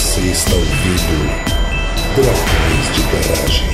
Você está ouvindo Dragões de Garagem.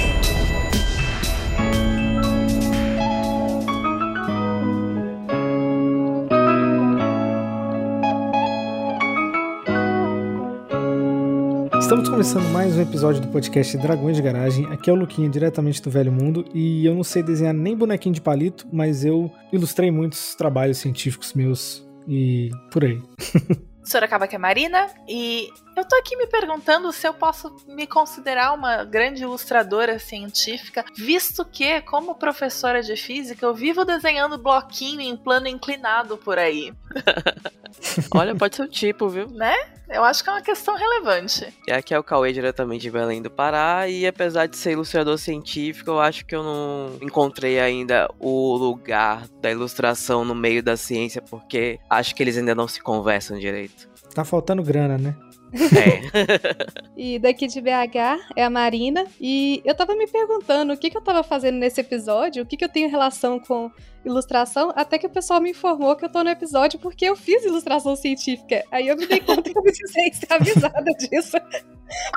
Estamos começando mais um episódio do podcast Dragões de Garagem. Aqui é o Luquinha, diretamente do Velho Mundo, e eu não sei desenhar nem bonequinho de palito, mas eu ilustrei muitos trabalhos científicos meus e por aí. Sorocaba que é Marina, e eu tô aqui me perguntando se eu posso me considerar uma grande ilustradora científica, visto que, como professora de física, eu vivo desenhando bloquinho em plano inclinado por aí. Olha, pode ser o tipo, viu? Né? Eu acho que é uma questão relevante. E aqui é o Cauê, diretamente de Belém do Pará, e apesar de ser ilustrador científico, eu acho que eu não encontrei ainda o lugar da ilustração no meio da ciência, porque acho que eles ainda não se conversam direito. Tá faltando grana, né? É. E daqui de BH é a Marina. E eu tava me perguntando o que, que eu tava fazendo nesse episódio, o que, que eu tenho relação com ilustração, até que o pessoal me informou que eu tô no episódio porque eu fiz ilustração científica. Aí eu me dei conta que eu precisei ser avisada disso.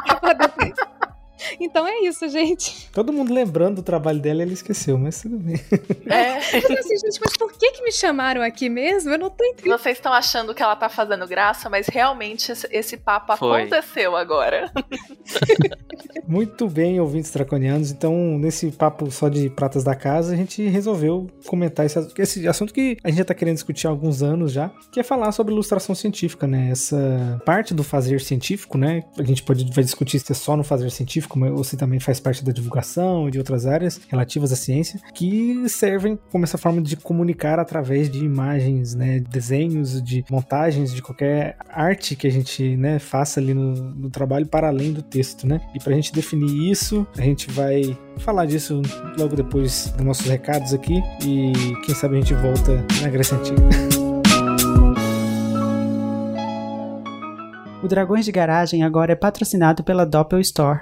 pra poder então é isso, gente. Todo mundo lembrando do trabalho dela, ele esqueceu, mas tudo bem. É. Eu falei assim, gente, mas por que que me chamaram aqui mesmo? Eu não tô entendendo. Vocês estão achando que ela tá fazendo graça, mas realmente esse, esse papo Foi. aconteceu agora. Muito bem, ouvintes draconianos. Então, nesse papo só de pratas da casa, a gente resolveu comentar esse, esse assunto que a gente já tá querendo discutir há alguns anos já, que é falar sobre ilustração científica, né? Essa parte do fazer científico, né? A gente pode vai discutir se é só no fazer científico, ou se também faz parte da divulgação e de outras áreas relativas à ciência, que servem como essa forma de comunicar através de imagens, né? Desenhos, de montagens, de qualquer arte que a gente, né, faça ali no, no trabalho para além do texto, né? E pra gente definir isso, a gente vai falar disso logo depois dos nossos recados aqui e quem sabe a gente volta na Grécia Antiga. O Dragões de Garagem agora é patrocinado pela Doppel Store,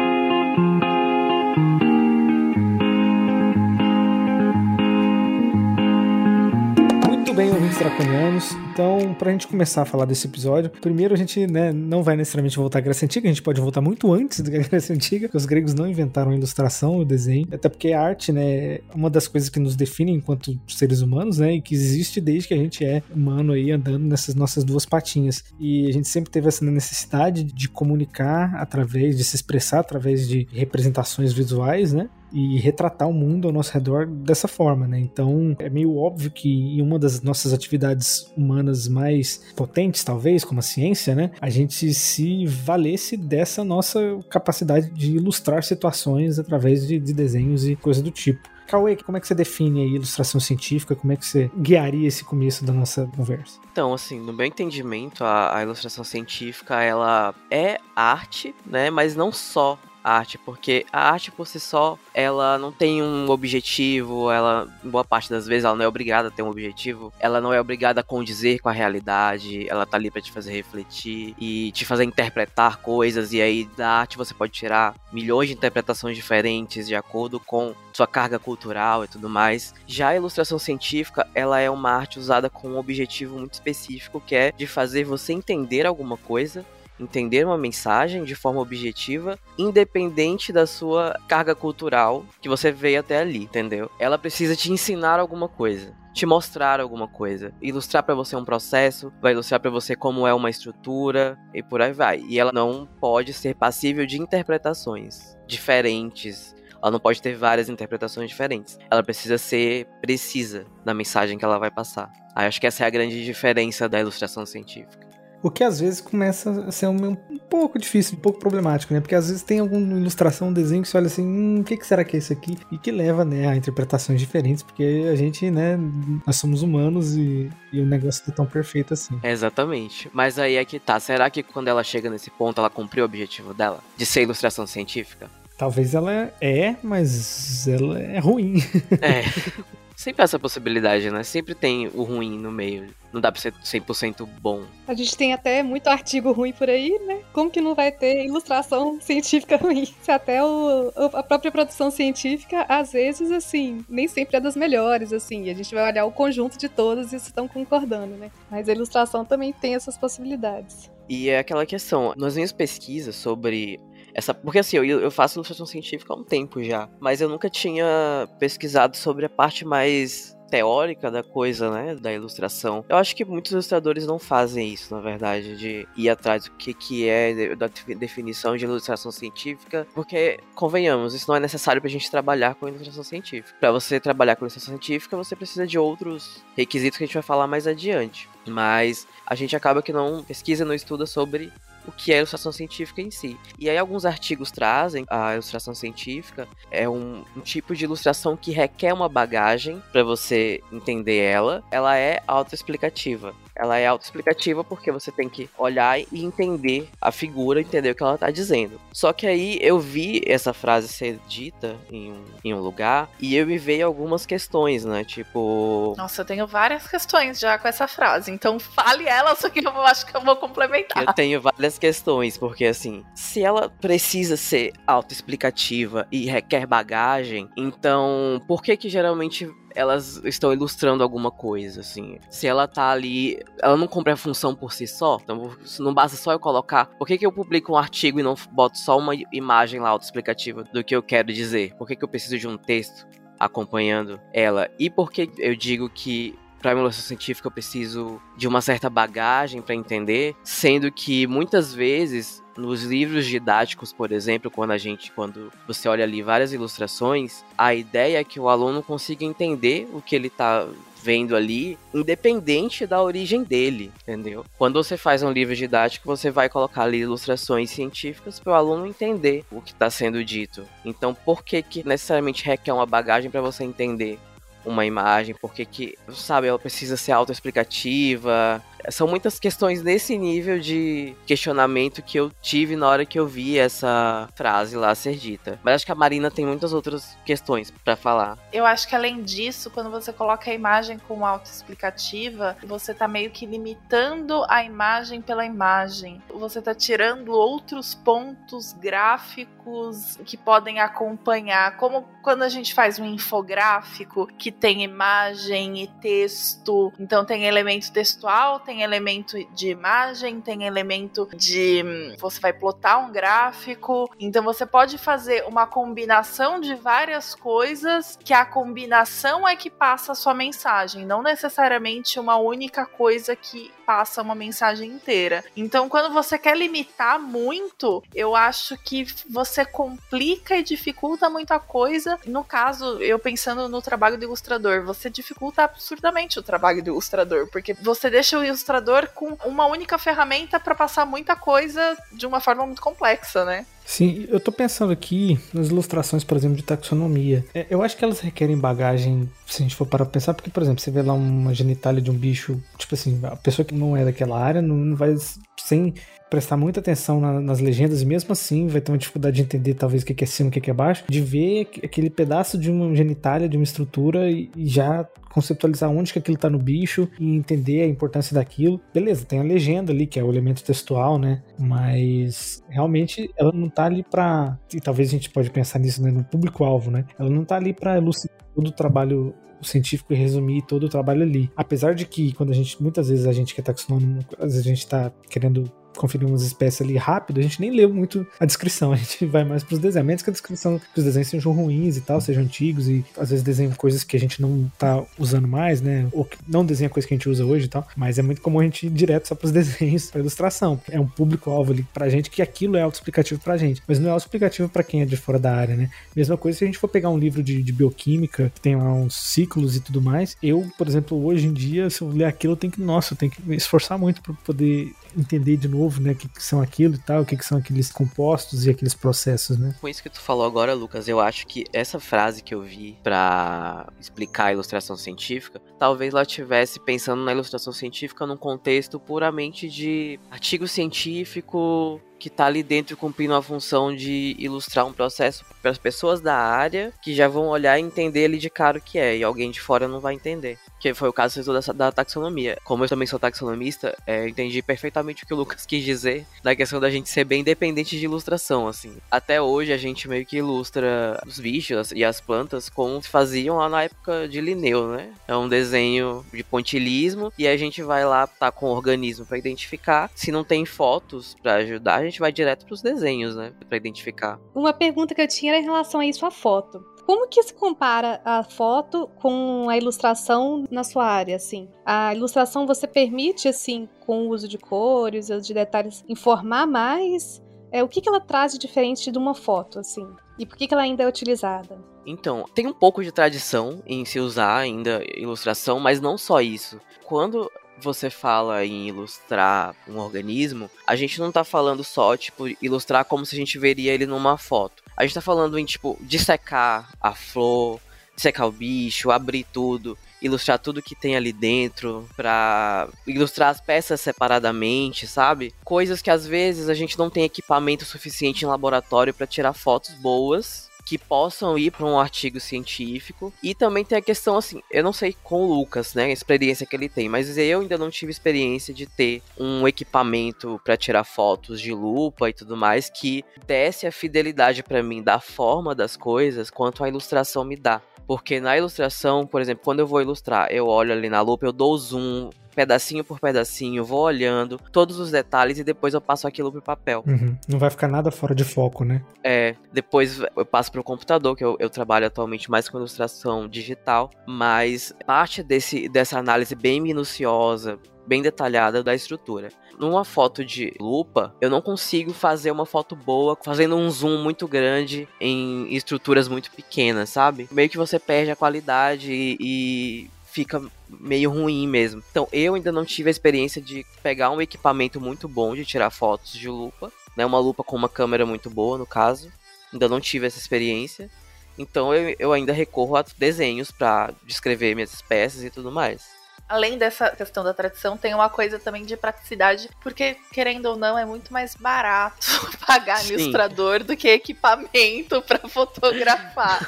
Muito ouvintes draconianos. Então, pra gente começar a falar desse episódio, primeiro a gente né, não vai necessariamente voltar à Grécia Antiga, a gente pode voltar muito antes da Grécia Antiga, porque os gregos não inventaram a ilustração, o desenho, até porque a arte, né, é uma das coisas que nos define enquanto seres humanos, né, e que existe desde que a gente é humano aí andando nessas nossas duas patinhas. E a gente sempre teve essa necessidade de comunicar através, de se expressar através de representações visuais, né, e retratar o mundo ao nosso redor dessa forma, né? Então é meio óbvio que em uma das nossas atividades humanas mais potentes, talvez, como a ciência, né? A gente se valesse dessa nossa capacidade de ilustrar situações através de, de desenhos e coisa do tipo. Cauê, como é que você define a ilustração científica? Como é que você guiaria esse começo da nossa conversa? Então, assim, no meu entendimento, a, a ilustração científica, ela é arte, né? Mas não só arte, porque a arte por si só, ela não tem um objetivo, ela, boa parte das vezes, ela não é obrigada a ter um objetivo, ela não é obrigada a condizer com a realidade, ela tá ali pra te fazer refletir e te fazer interpretar coisas, e aí da arte você pode tirar milhões de interpretações diferentes de acordo com sua carga cultural e tudo mais. Já a ilustração científica, ela é uma arte usada com um objetivo muito específico, que é de fazer você entender alguma coisa entender uma mensagem de forma objetiva, independente da sua carga cultural que você veio até ali, entendeu? Ela precisa te ensinar alguma coisa te mostrar alguma coisa, ilustrar para você um processo, vai ilustrar para você como é uma estrutura e por aí vai. E ela não pode ser passível de interpretações diferentes. Ela não pode ter várias interpretações diferentes. Ela precisa ser precisa na mensagem que ela vai passar. Aí acho que essa é a grande diferença da ilustração científica. O que às vezes começa a ser um, um pouco difícil, um pouco problemático, né? Porque às vezes tem alguma ilustração, um desenho que você olha assim, hum, o que, que será que é isso aqui? E que leva, né, a interpretações diferentes, porque a gente, né, nós somos humanos e, e o negócio não é tão perfeito assim. Exatamente. Mas aí é que tá. Será que quando ela chega nesse ponto, ela cumpriu o objetivo dela? De ser ilustração científica? Talvez ela é, mas ela é ruim. É. Sempre essa possibilidade, né? Sempre tem o ruim no meio. Não dá pra ser 100% bom. A gente tem até muito artigo ruim por aí, né? Como que não vai ter ilustração científica ruim? Se até o, a própria produção científica, às vezes, assim, nem sempre é das melhores, assim. A gente vai olhar o conjunto de todas e estão concordando, né? Mas a ilustração também tem essas possibilidades. E é aquela questão, nas minhas pesquisas sobre essa, porque assim, eu, eu faço ilustração científica há um tempo já, mas eu nunca tinha pesquisado sobre a parte mais teórica da coisa, né, da ilustração. Eu acho que muitos ilustradores não fazem isso, na verdade, de ir atrás do que, que é da definição de ilustração científica, porque, convenhamos, isso não é necessário pra gente trabalhar com ilustração científica. Para você trabalhar com ilustração científica, você precisa de outros requisitos que a gente vai falar mais adiante. Mas a gente acaba que não pesquisa, não estuda sobre o que é a ilustração científica em si. E aí alguns artigos trazem a ilustração científica é um, um tipo de ilustração que requer uma bagagem para você entender ela. Ela é autoexplicativa. Ela é autoexplicativa porque você tem que olhar e entender a figura, entender o que ela tá dizendo. Só que aí eu vi essa frase ser dita em um, em um lugar e eu me veio algumas questões, né? Tipo. Nossa, eu tenho várias questões já com essa frase. Então fale ela, só que eu acho que eu vou complementar. Eu tenho várias questões, porque assim, se ela precisa ser autoexplicativa e requer bagagem, então por que que geralmente elas estão ilustrando alguma coisa, assim. Se ela tá ali, ela não cumpre a função por si só, então não basta só eu colocar. Por que, que eu publico um artigo e não boto só uma imagem lá autoexplicativa do que eu quero dizer? Por que, que eu preciso de um texto acompanhando ela? E por que eu digo que para a ilustração científica eu preciso de uma certa bagagem para entender, sendo que muitas vezes nos livros didáticos, por exemplo, quando a gente, quando você olha ali várias ilustrações, a ideia é que o aluno consiga entender o que ele está vendo ali, independente da origem dele, entendeu? Quando você faz um livro didático, você vai colocar ali ilustrações científicas para o aluno entender o que está sendo dito. Então, por que que necessariamente requer uma bagagem para você entender uma imagem, porque que, sabe, ela precisa ser autoexplicativa. São muitas questões nesse nível de questionamento que eu tive na hora que eu vi essa frase lá ser dita. Mas acho que a Marina tem muitas outras questões para falar. Eu acho que além disso, quando você coloca a imagem como autoexplicativa, você tá meio que limitando a imagem pela imagem. Você tá tirando outros pontos gráficos que podem acompanhar, como quando a gente faz um infográfico que tem imagem e texto, então tem elemento textual, tem elemento de imagem, tem elemento de você vai plotar um gráfico, então você pode fazer uma combinação de várias coisas que a combinação é que passa a sua mensagem, não necessariamente uma única coisa que passa uma mensagem inteira. Então, quando você quer limitar muito, eu acho que você complica e dificulta muita coisa. No caso, eu pensando no trabalho do ilustrador, você dificulta absurdamente o trabalho do ilustrador, porque você deixa o ilustrador com uma única ferramenta para passar muita coisa de uma forma muito complexa, né? Sim, eu tô pensando aqui nas ilustrações, por exemplo, de taxonomia. É, eu acho que elas requerem bagagem, se a gente for parar pra pensar, porque, por exemplo, você vê lá uma genitália de um bicho, tipo assim, a pessoa que não é daquela área não, não vai sem prestar muita atenção na, nas legendas e mesmo assim vai ter uma dificuldade de entender talvez o que é cima o que é baixo, de ver aquele pedaço de uma genitália, de uma estrutura e, e já conceptualizar onde que aquilo tá no bicho e entender a importância daquilo. Beleza, tem a legenda ali, que é o elemento textual, né? Mas realmente ela não tá ali pra. E talvez a gente pode pensar nisso né, no público-alvo, né? Ela não tá ali pra elucidar todo o trabalho científico e resumir todo o trabalho ali. Apesar de que quando a gente muitas vezes a gente que é taxonômico, às vezes a gente tá querendo conferir umas espécies ali rápido, a gente nem leu muito a descrição, a gente vai mais pros desenhos. Menos que a descrição que os desenhos sejam ruins e tal, sejam antigos e às vezes desenham coisas que a gente não tá usando mais, né? Ou não desenha coisa que a gente usa hoje e tal. Mas é muito comum a gente ir direto só pros desenhos, pra ilustração. É um público-alvo ali pra gente que aquilo é autoexplicativo pra gente. Mas não é autoexplicativo pra quem é de fora da área, né? Mesma coisa se a gente for pegar um livro de, de bioquímica, que tem lá uns ciclos e tudo mais. Eu, por exemplo, hoje em dia, se eu ler aquilo, eu tenho que, nossa, eu tenho que me esforçar muito para poder entender de novo, né, o que, que são aquilo e tal, o que, que são aqueles compostos e aqueles processos, né? Com isso que tu falou agora, Lucas, eu acho que essa frase que eu vi para explicar a ilustração científica, talvez ela estivesse pensando na ilustração científica num contexto puramente de artigo científico que tá ali dentro cumprindo a função de ilustrar um processo para as pessoas da área que já vão olhar e entender ali de cara o que é, e alguém de fora não vai entender. Que foi o caso da, da taxonomia. Como eu também sou taxonomista, é, entendi perfeitamente o que o Lucas quis dizer na questão da gente ser bem independente de ilustração, assim. Até hoje a gente meio que ilustra os bichos e as plantas como faziam lá na época de Linneu, né? É um desenho de pontilismo e a gente vai lá tá com o organismo para identificar. Se não tem fotos para ajudar, a gente vai direto para os desenhos, né, para identificar. Uma pergunta que eu tinha era em relação a isso a foto. Como que se compara a foto com a ilustração na sua área, assim? A ilustração você permite, assim, com o uso de cores, de detalhes, informar mais? É, o que, que ela traz de diferente de uma foto, assim? E por que, que ela ainda é utilizada? Então, tem um pouco de tradição em se usar ainda ilustração, mas não só isso. Quando você fala em ilustrar um organismo, a gente não tá falando só, tipo, ilustrar como se a gente veria ele numa foto. A gente tá falando em, tipo, dissecar a flor, dissecar o bicho, abrir tudo, ilustrar tudo que tem ali dentro, pra ilustrar as peças separadamente, sabe? Coisas que às vezes a gente não tem equipamento suficiente em laboratório para tirar fotos boas que possam ir para um artigo científico. E também tem a questão assim, eu não sei com o Lucas, né, a experiência que ele tem, mas eu ainda não tive experiência de ter um equipamento para tirar fotos de lupa e tudo mais que desse a fidelidade para mim da forma das coisas quanto a ilustração me dá. Porque na ilustração, por exemplo, quando eu vou ilustrar, eu olho ali na lupa, eu dou zoom, pedacinho por pedacinho, vou olhando todos os detalhes e depois eu passo aquilo pro papel. Uhum. Não vai ficar nada fora de foco, né? É, depois eu passo pro computador, que eu, eu trabalho atualmente mais com ilustração digital, mas parte desse, dessa análise bem minuciosa, bem detalhada da estrutura. Numa foto de lupa, eu não consigo fazer uma foto boa fazendo um zoom muito grande em estruturas muito pequenas, sabe? Meio que você perde a qualidade e, e fica meio ruim mesmo. Então eu ainda não tive a experiência de pegar um equipamento muito bom de tirar fotos de lupa, né? Uma lupa com uma câmera muito boa, no caso. Ainda não tive essa experiência. Então eu, eu ainda recorro a desenhos para descrever minhas espécies e tudo mais além dessa questão da tradição, tem uma coisa também de praticidade, porque, querendo ou não, é muito mais barato pagar Sim. ilustrador do que equipamento para fotografar.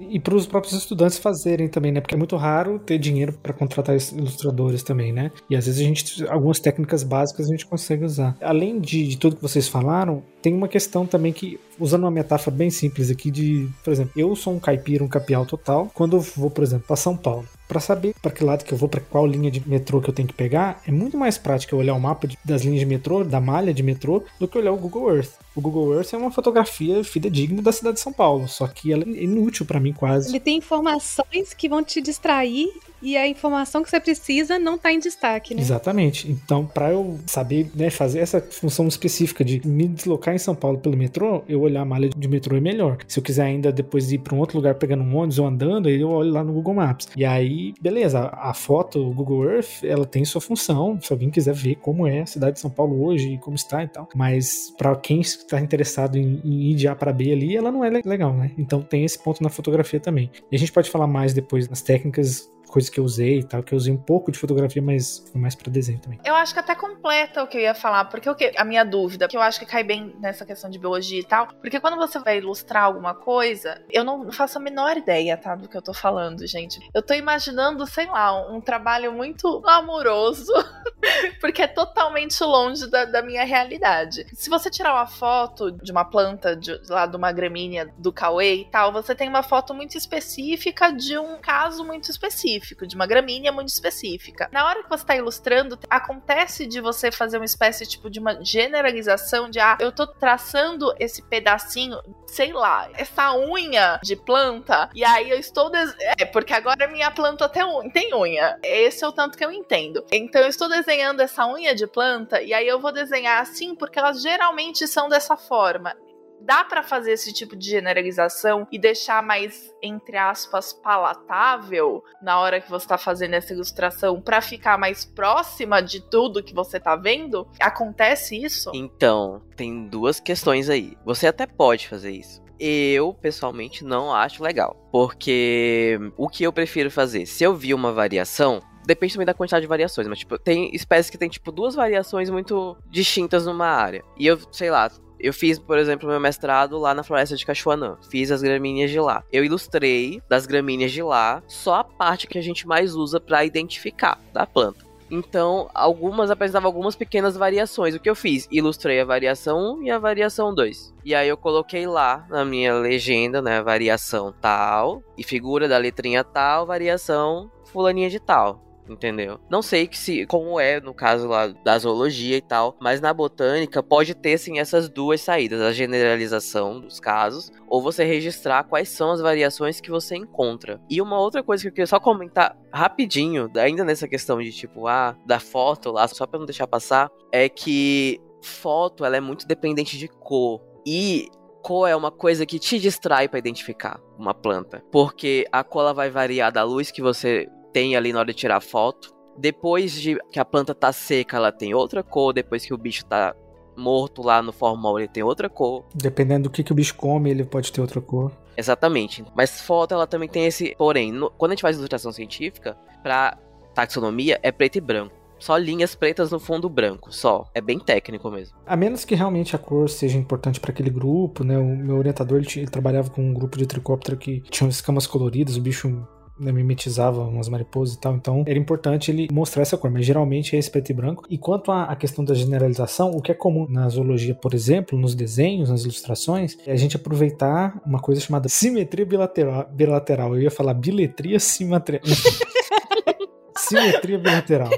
e para os próprios estudantes fazerem também, né? Porque é muito raro ter dinheiro para contratar ilustradores também, né? E às vezes a gente, algumas técnicas básicas a gente consegue usar. Além de, de tudo que vocês falaram, tem uma questão também que, usando uma metáfora bem simples aqui, de, por exemplo, eu sou um caipira, um capial total, quando eu vou, por exemplo, para São Paulo para saber para que lado que eu vou, para qual linha de metrô que eu tenho que pegar, é muito mais prático eu olhar o mapa de, das linhas de metrô, da malha de metrô, do que olhar o Google Earth. O Google Earth é uma fotografia fidedigna da cidade de São Paulo, só que ela é inútil para mim quase. Ele tem informações que vão te distrair e a informação que você precisa não está em destaque, né? Exatamente. Então, para eu saber né, fazer essa função específica de me deslocar em São Paulo pelo metrô, eu olhar a malha de metrô é melhor. Se eu quiser ainda depois ir para um outro lugar pegando um ônibus ou andando, aí eu olho lá no Google Maps. E aí, beleza, a foto, o Google Earth, ela tem sua função. Se alguém quiser ver como é a cidade de São Paulo hoje e como está e tal. Mas para quem está interessado em, em, ir de A para B ali, ela não é legal, né? Então tem esse ponto na fotografia também. E a gente pode falar mais depois nas técnicas coisas que eu usei e tal, que eu usei um pouco de fotografia, mas mais para desenho também. Eu acho que até completa o que eu ia falar, porque o que a minha dúvida, que eu acho que cai bem nessa questão de biologia e tal, porque quando você vai ilustrar alguma coisa, eu não faço a menor ideia, tá, do que eu tô falando, gente. Eu tô imaginando, sei lá, um trabalho muito amoroso, porque é totalmente longe da, da, minha realidade. Se você tirar uma foto de uma planta, de, lá de uma gramínea do Cauê e tal, você tem uma foto muito específica de um caso muito específico específico, de uma gramínea muito específica. Na hora que você está ilustrando, acontece de você fazer uma espécie tipo de uma generalização de ah, eu tô traçando esse pedacinho, sei lá, essa unha de planta, e aí eu estou des... é porque agora minha planta tem unha, tem unha. Esse é o tanto que eu entendo. Então eu estou desenhando essa unha de planta e aí eu vou desenhar assim porque elas geralmente são dessa forma dá para fazer esse tipo de generalização e deixar mais, entre aspas, palatável na hora que você está fazendo essa ilustração para ficar mais próxima de tudo que você está vendo? Acontece isso? Então, tem duas questões aí. Você até pode fazer isso. Eu, pessoalmente, não acho legal. Porque o que eu prefiro fazer? Se eu vi uma variação, Depende também da quantidade de variações, mas, tipo, tem espécies que tem, tipo, duas variações muito distintas numa área. E eu, sei lá, eu fiz, por exemplo, meu mestrado lá na floresta de Cachoanã. Fiz as gramíneas de lá. Eu ilustrei das gramíneas de lá só a parte que a gente mais usa para identificar da planta. Então, algumas apresentavam algumas pequenas variações. O que eu fiz? Ilustrei a variação 1 e a variação 2. E aí eu coloquei lá na minha legenda, né, variação tal e figura da letrinha tal, variação fulaninha de tal entendeu? Não sei que se como é no caso lá da zoologia e tal, mas na botânica pode ter sim essas duas saídas, a generalização dos casos ou você registrar quais são as variações que você encontra. E uma outra coisa que eu queria só comentar rapidinho, ainda nessa questão de tipo, ah, da foto lá, só para não deixar passar, é que foto ela é muito dependente de cor. E cor é uma coisa que te distrai para identificar uma planta, porque a cor ela vai variar da luz que você tem ali na hora de tirar foto. Depois de que a planta tá seca, ela tem outra cor. Depois que o bicho tá morto lá no formal, ele tem outra cor. Dependendo do que, que o bicho come, ele pode ter outra cor. Exatamente. Mas foto, ela também tem esse. Porém, no... quando a gente faz ilustração científica, pra taxonomia, é preto e branco. Só linhas pretas no fundo branco, só. É bem técnico mesmo. A menos que realmente a cor seja importante para aquele grupo, né? O meu orientador ele, ele, trabalhava com um grupo de tricóptero que tinha escamas coloridas, o bicho né, mimetizava umas mariposas e tal, então era importante ele mostrar essa cor, mas geralmente é esse preto e branco. E quanto à questão da generalização, o que é comum na zoologia, por exemplo, nos desenhos, nas ilustrações, é a gente aproveitar uma coisa chamada simetria bilateral. bilateral. Eu ia falar biletria simetria. simetria bilateral.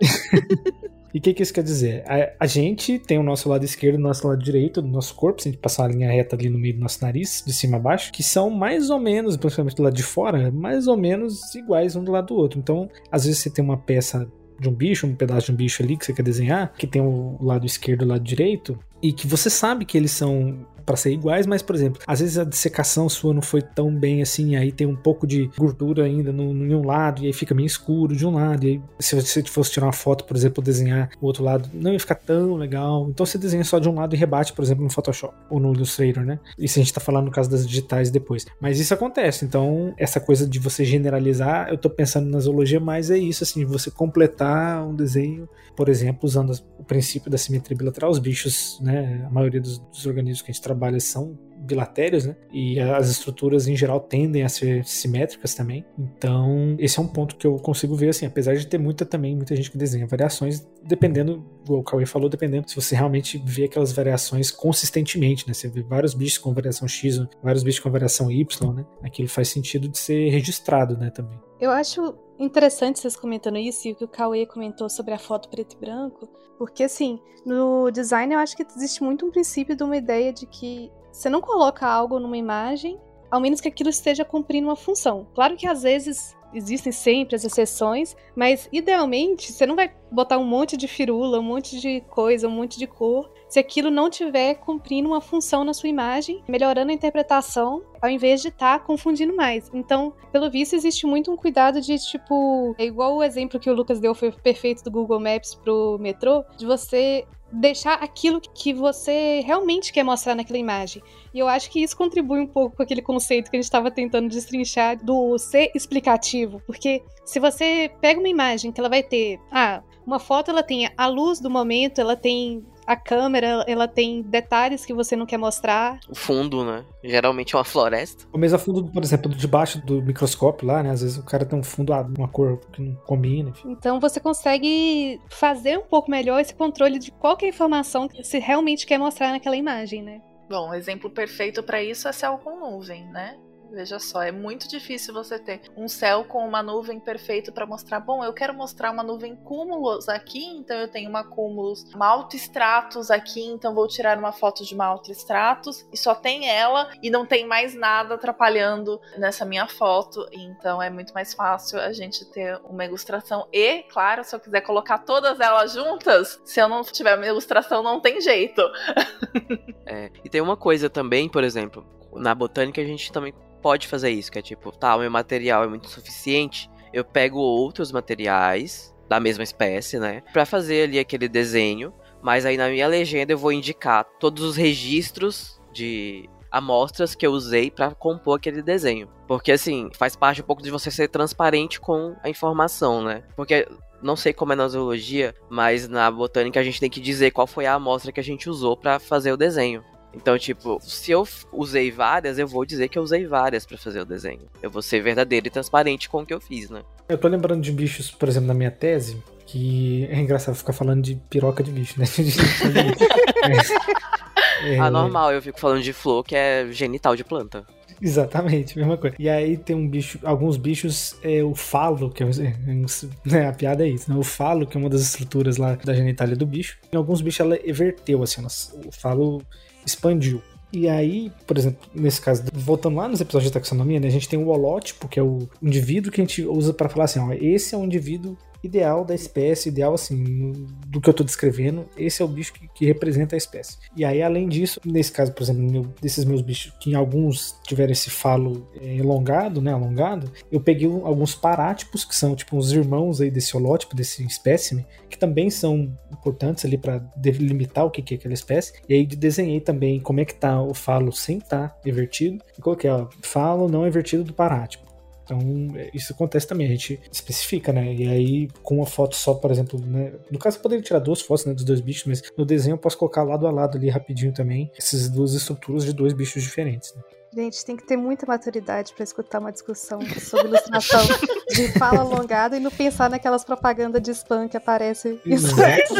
E o que, que, isso quer dizer? A, a, gente tem o nosso lado esquerdo o nosso lado direito do nosso corpo, se a gente passar a linha reta ali no meio do nosso nariz, de cima a baixo, que são mais ou menos, principalmente do lado de fora, mais ou menos iguais um do lado do outro. Então, às vezes você tem uma peça de um bicho, um pedaço de um bicho ali que você quer desenhar, que tem o lado esquerdo e o lado direito, e que você sabe que eles são para ser iguais, mas, por exemplo, às vezes a dissecação sua não foi tão bem assim, aí tem um pouco de gordura ainda no, em um lado, e aí fica meio escuro de um lado, e aí se você fosse tirar uma foto, por exemplo, desenhar o outro lado, não ia ficar tão legal. Então você desenha só de um lado e rebate, por exemplo, no Photoshop ou no Illustrator, né? Isso a gente tá falando no caso das digitais depois. Mas isso acontece, então essa coisa de você generalizar, eu tô pensando na zoologia, mas é isso, assim, você completar um desenho, por exemplo, usando o princípio da simetria bilateral, os bichos, né, a maioria dos, dos organismos que a gente trabalha são bilatérios, né? E as estruturas em geral tendem a ser simétricas também. Então, esse é um ponto que eu consigo ver assim, apesar de ter muita também, muita gente que desenha variações, dependendo, o Cauê falou, dependendo se você realmente vê aquelas variações consistentemente, né? Você vê vários bichos com variação X, vários bichos com variação Y, né? Aquilo faz sentido de ser registrado, né, também. Eu acho interessante vocês comentando isso e o que o Cauê comentou sobre a foto preto e branco, porque assim, no design eu acho que existe muito um princípio de uma ideia de que você não coloca algo numa imagem, ao menos que aquilo esteja cumprindo uma função. Claro que às vezes existem sempre as exceções, mas idealmente você não vai botar um monte de firula, um monte de coisa, um monte de cor, se aquilo não estiver cumprindo uma função na sua imagem, melhorando a interpretação, ao invés de estar tá confundindo mais. Então, pelo visto, existe muito um cuidado de tipo, é igual o exemplo que o Lucas deu foi perfeito do Google Maps pro metrô, de você deixar aquilo que você realmente quer mostrar naquela imagem. E eu acho que isso contribui um pouco com aquele conceito que a gente estava tentando destrinchar do ser explicativo, porque se você pega uma imagem que ela vai ter, ah, uma foto ela tem a luz do momento, ela tem a câmera, ela tem detalhes que você não quer mostrar. O fundo, né? Geralmente é uma floresta. O mesmo fundo, por exemplo, debaixo do microscópio lá, né? Às vezes o cara tem um fundo, ah, uma cor que não combina. Enfim. Então você consegue fazer um pouco melhor esse controle de qualquer informação que você realmente quer mostrar naquela imagem, né? Bom, um exemplo perfeito para isso é céu com nuvem, né? Veja só, é muito difícil você ter um céu com uma nuvem perfeita para mostrar. Bom, eu quero mostrar uma nuvem cúmulos aqui, então eu tenho uma cúmulos, uma autoestratos aqui, então vou tirar uma foto de uma autoestratos e só tem ela e não tem mais nada atrapalhando nessa minha foto. Então é muito mais fácil a gente ter uma ilustração e, claro, se eu quiser colocar todas elas juntas, se eu não tiver uma ilustração, não tem jeito. É, e tem uma coisa também, por exemplo, na botânica a gente também pode fazer isso, que é tipo, tá, o meu material é muito suficiente, eu pego outros materiais da mesma espécie, né, para fazer ali aquele desenho, mas aí na minha legenda eu vou indicar todos os registros de amostras que eu usei para compor aquele desenho. Porque assim, faz parte um pouco de você ser transparente com a informação, né? Porque não sei como é na zoologia, mas na botânica a gente tem que dizer qual foi a amostra que a gente usou para fazer o desenho. Então, tipo, se eu usei várias, eu vou dizer que eu usei várias para fazer o desenho. Eu vou ser verdadeiro e transparente com o que eu fiz, né? Eu tô lembrando de bichos, por exemplo, na minha tese, que é engraçado ficar falando de piroca de bicho, né? é, ah, normal, eu fico falando de flor, que é genital de planta. Exatamente, mesma coisa. E aí tem um bicho, alguns bichos, é o falo, que é, né, a piada é isso, né? O falo, que é uma das estruturas lá da genitália do bicho. Em alguns bichos ela everteu, assim, o falo expandiu. E aí, por exemplo, nesse caso, voltando lá nos episódios de taxonomia, né, a gente tem o holótipo, que é o indivíduo que a gente usa para falar assim, ó, esse é um indivíduo ideal da espécie, ideal assim, do que eu tô descrevendo, esse é o bicho que, que representa a espécie. E aí, além disso, nesse caso, por exemplo, meu, desses meus bichos, que alguns tiveram esse falo é, elongado, né, alongado, eu peguei alguns parátipos, que são tipo os irmãos aí desse holótipo, desse espécime, que também são importantes ali para delimitar o que, que é aquela espécie. E aí desenhei também como é que tá o falo sem estar tá invertido, e coloquei, ó, falo não invertido do parátipo. Então, é, isso acontece também, a gente especifica, né? E aí, com uma foto só, por exemplo, né? No caso, eu poderia tirar duas fotos né, dos dois bichos, mas no desenho eu posso colocar lado a lado ali rapidinho também essas duas estruturas de dois bichos diferentes. Né? Gente, tem que ter muita maturidade para escutar uma discussão sobre ilustração de fala alongada e não pensar naquelas propagandas de spam que aparece. Exatamente.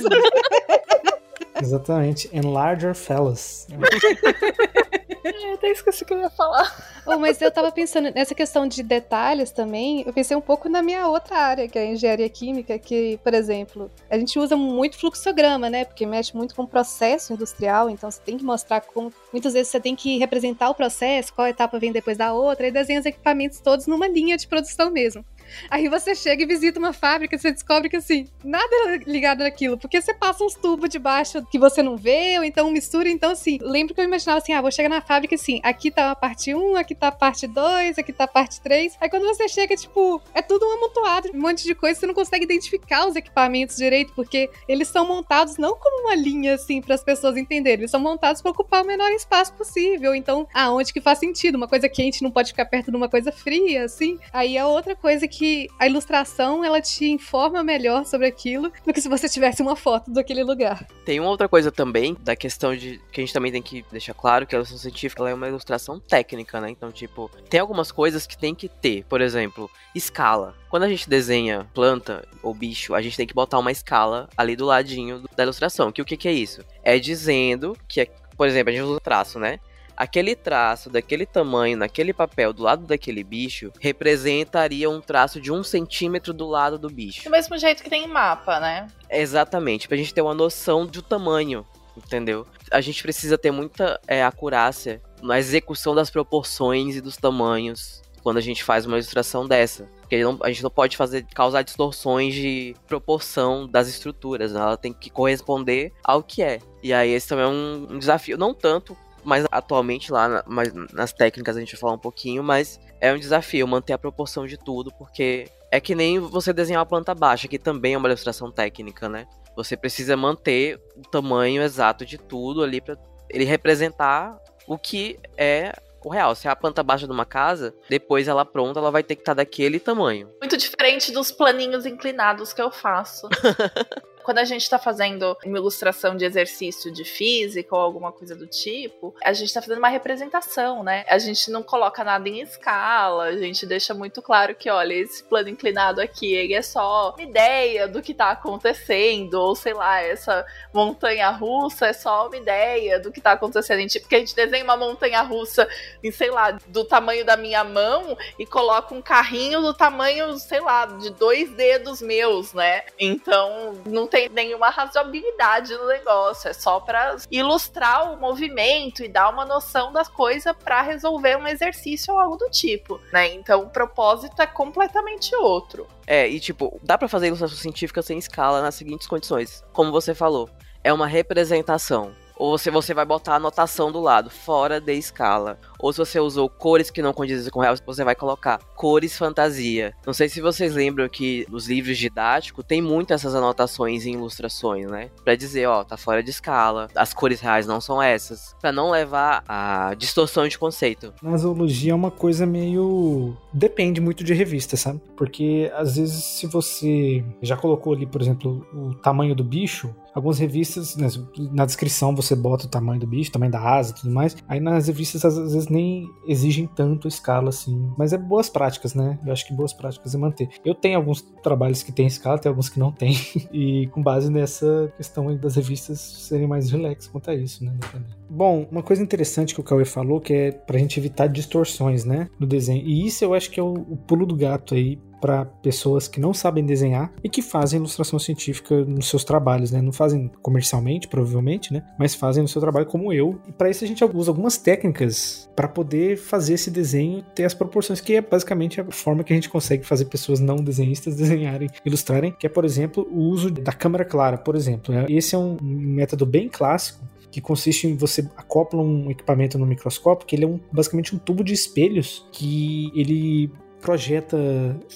Exatamente. Enlarger fellas. É, até esqueci o que eu ia falar. Oh, mas eu tava pensando nessa questão de detalhes também. Eu pensei um pouco na minha outra área, que é a engenharia química, que, por exemplo, a gente usa muito fluxograma, né? Porque mexe muito com o processo industrial, então você tem que mostrar como. Muitas vezes você tem que representar o processo, qual etapa vem depois da outra, e desenha os equipamentos todos numa linha de produção mesmo. Aí você chega e visita uma fábrica e você descobre que, assim, nada é ligado naquilo, porque você passa uns tubos debaixo que você não vê, ou então mistura. Então, assim, lembro que eu imaginava assim, ah, vou chegar na fábrica assim, aqui tá a parte 1, aqui tá a parte 2, aqui tá a parte 3. Aí quando você chega, tipo, é tudo um amontoado, um monte de coisa, você não consegue identificar os equipamentos direito, porque eles são montados não como uma linha, assim, para as pessoas entenderem, eles são montados para ocupar o menor espaço possível. Então, aonde que faz sentido? Uma coisa quente não pode ficar perto de uma coisa fria, assim. Aí a outra coisa que que a ilustração ela te informa melhor sobre aquilo do que se você tivesse uma foto daquele lugar. Tem uma outra coisa também da questão de que a gente também tem que deixar claro que a ilustração científica é uma ilustração técnica, né? Então, tipo, tem algumas coisas que tem que ter, por exemplo, escala. Quando a gente desenha planta ou bicho, a gente tem que botar uma escala ali do ladinho da ilustração. Que o que, que é isso? É dizendo que, é, por exemplo, a gente usa traço, né? Aquele traço daquele tamanho, naquele papel, do lado daquele bicho, representaria um traço de um centímetro do lado do bicho. Do mesmo jeito que tem em mapa, né? Exatamente, pra gente ter uma noção do tamanho, entendeu? A gente precisa ter muita é, acurácia na execução das proporções e dos tamanhos quando a gente faz uma ilustração dessa. Porque não, a gente não pode fazer causar distorções de proporção das estruturas, né? ela tem que corresponder ao que é. E aí esse também é um, um desafio, não tanto mas atualmente lá, mas nas técnicas a gente vai falar um pouquinho, mas é um desafio manter a proporção de tudo, porque é que nem você desenhar uma planta baixa, que também é uma ilustração técnica, né? Você precisa manter o tamanho exato de tudo ali para ele representar o que é o real. Se é a planta baixa de uma casa, depois ela pronta, ela vai ter que estar tá daquele tamanho. Muito diferente dos planinhos inclinados que eu faço. quando a gente está fazendo uma ilustração de exercício de física ou alguma coisa do tipo, a gente está fazendo uma representação, né? A gente não coloca nada em escala, a gente deixa muito claro que, olha, esse plano inclinado aqui, ele é só uma ideia do que está acontecendo, ou sei lá, essa montanha russa é só uma ideia do que está acontecendo. Porque a gente desenha uma montanha russa em, sei lá, do tamanho da minha mão e coloca um carrinho do tamanho, sei lá, de dois dedos meus, né? Então, não tem tem nenhuma razoabilidade no negócio, é só para ilustrar o movimento e dar uma noção das coisas para resolver um exercício ou algo do tipo, né? Então o propósito é completamente outro. É, e tipo, dá para fazer ilustração científica sem escala nas seguintes condições. Como você falou, é uma representação ou se você vai botar a anotação do lado, fora de escala. Ou se você usou cores que não condizem com o real, você vai colocar cores fantasia. Não sei se vocês lembram que nos livros didáticos tem muito essas anotações e ilustrações, né? Pra dizer, ó, tá fora de escala, as cores reais não são essas. Pra não levar a distorção de conceito. Na zoologia é uma coisa meio. Depende muito de revista, sabe? Porque às vezes, se você já colocou ali, por exemplo, o tamanho do bicho, algumas revistas, né, na descrição você bota o tamanho do bicho, tamanho da asa e tudo mais. Aí nas revistas às vezes nem exigem tanto escala assim. Mas é boas práticas, né? Eu acho que boas práticas é manter. Eu tenho alguns trabalhos que tem escala, tem alguns que não tem. E com base nessa questão das revistas serem mais relax quanto a isso, né? Bom, uma coisa interessante que o Cauê falou que é pra gente evitar distorções, né? No desenho. E isso eu acho que é o, o pulo do gato aí para pessoas que não sabem desenhar e que fazem ilustração científica nos seus trabalhos, né? Não fazem comercialmente, provavelmente, né? Mas fazem no seu trabalho como eu. E para isso a gente usa algumas técnicas para poder fazer esse desenho ter as proporções que é basicamente a forma que a gente consegue fazer pessoas não desenhistas desenharem, ilustrarem, que é, por exemplo, o uso da câmera clara, por exemplo. Né? Esse é um método bem clássico que consiste em você acopla um equipamento no microscópio, que ele é um, basicamente um tubo de espelhos que ele projeta.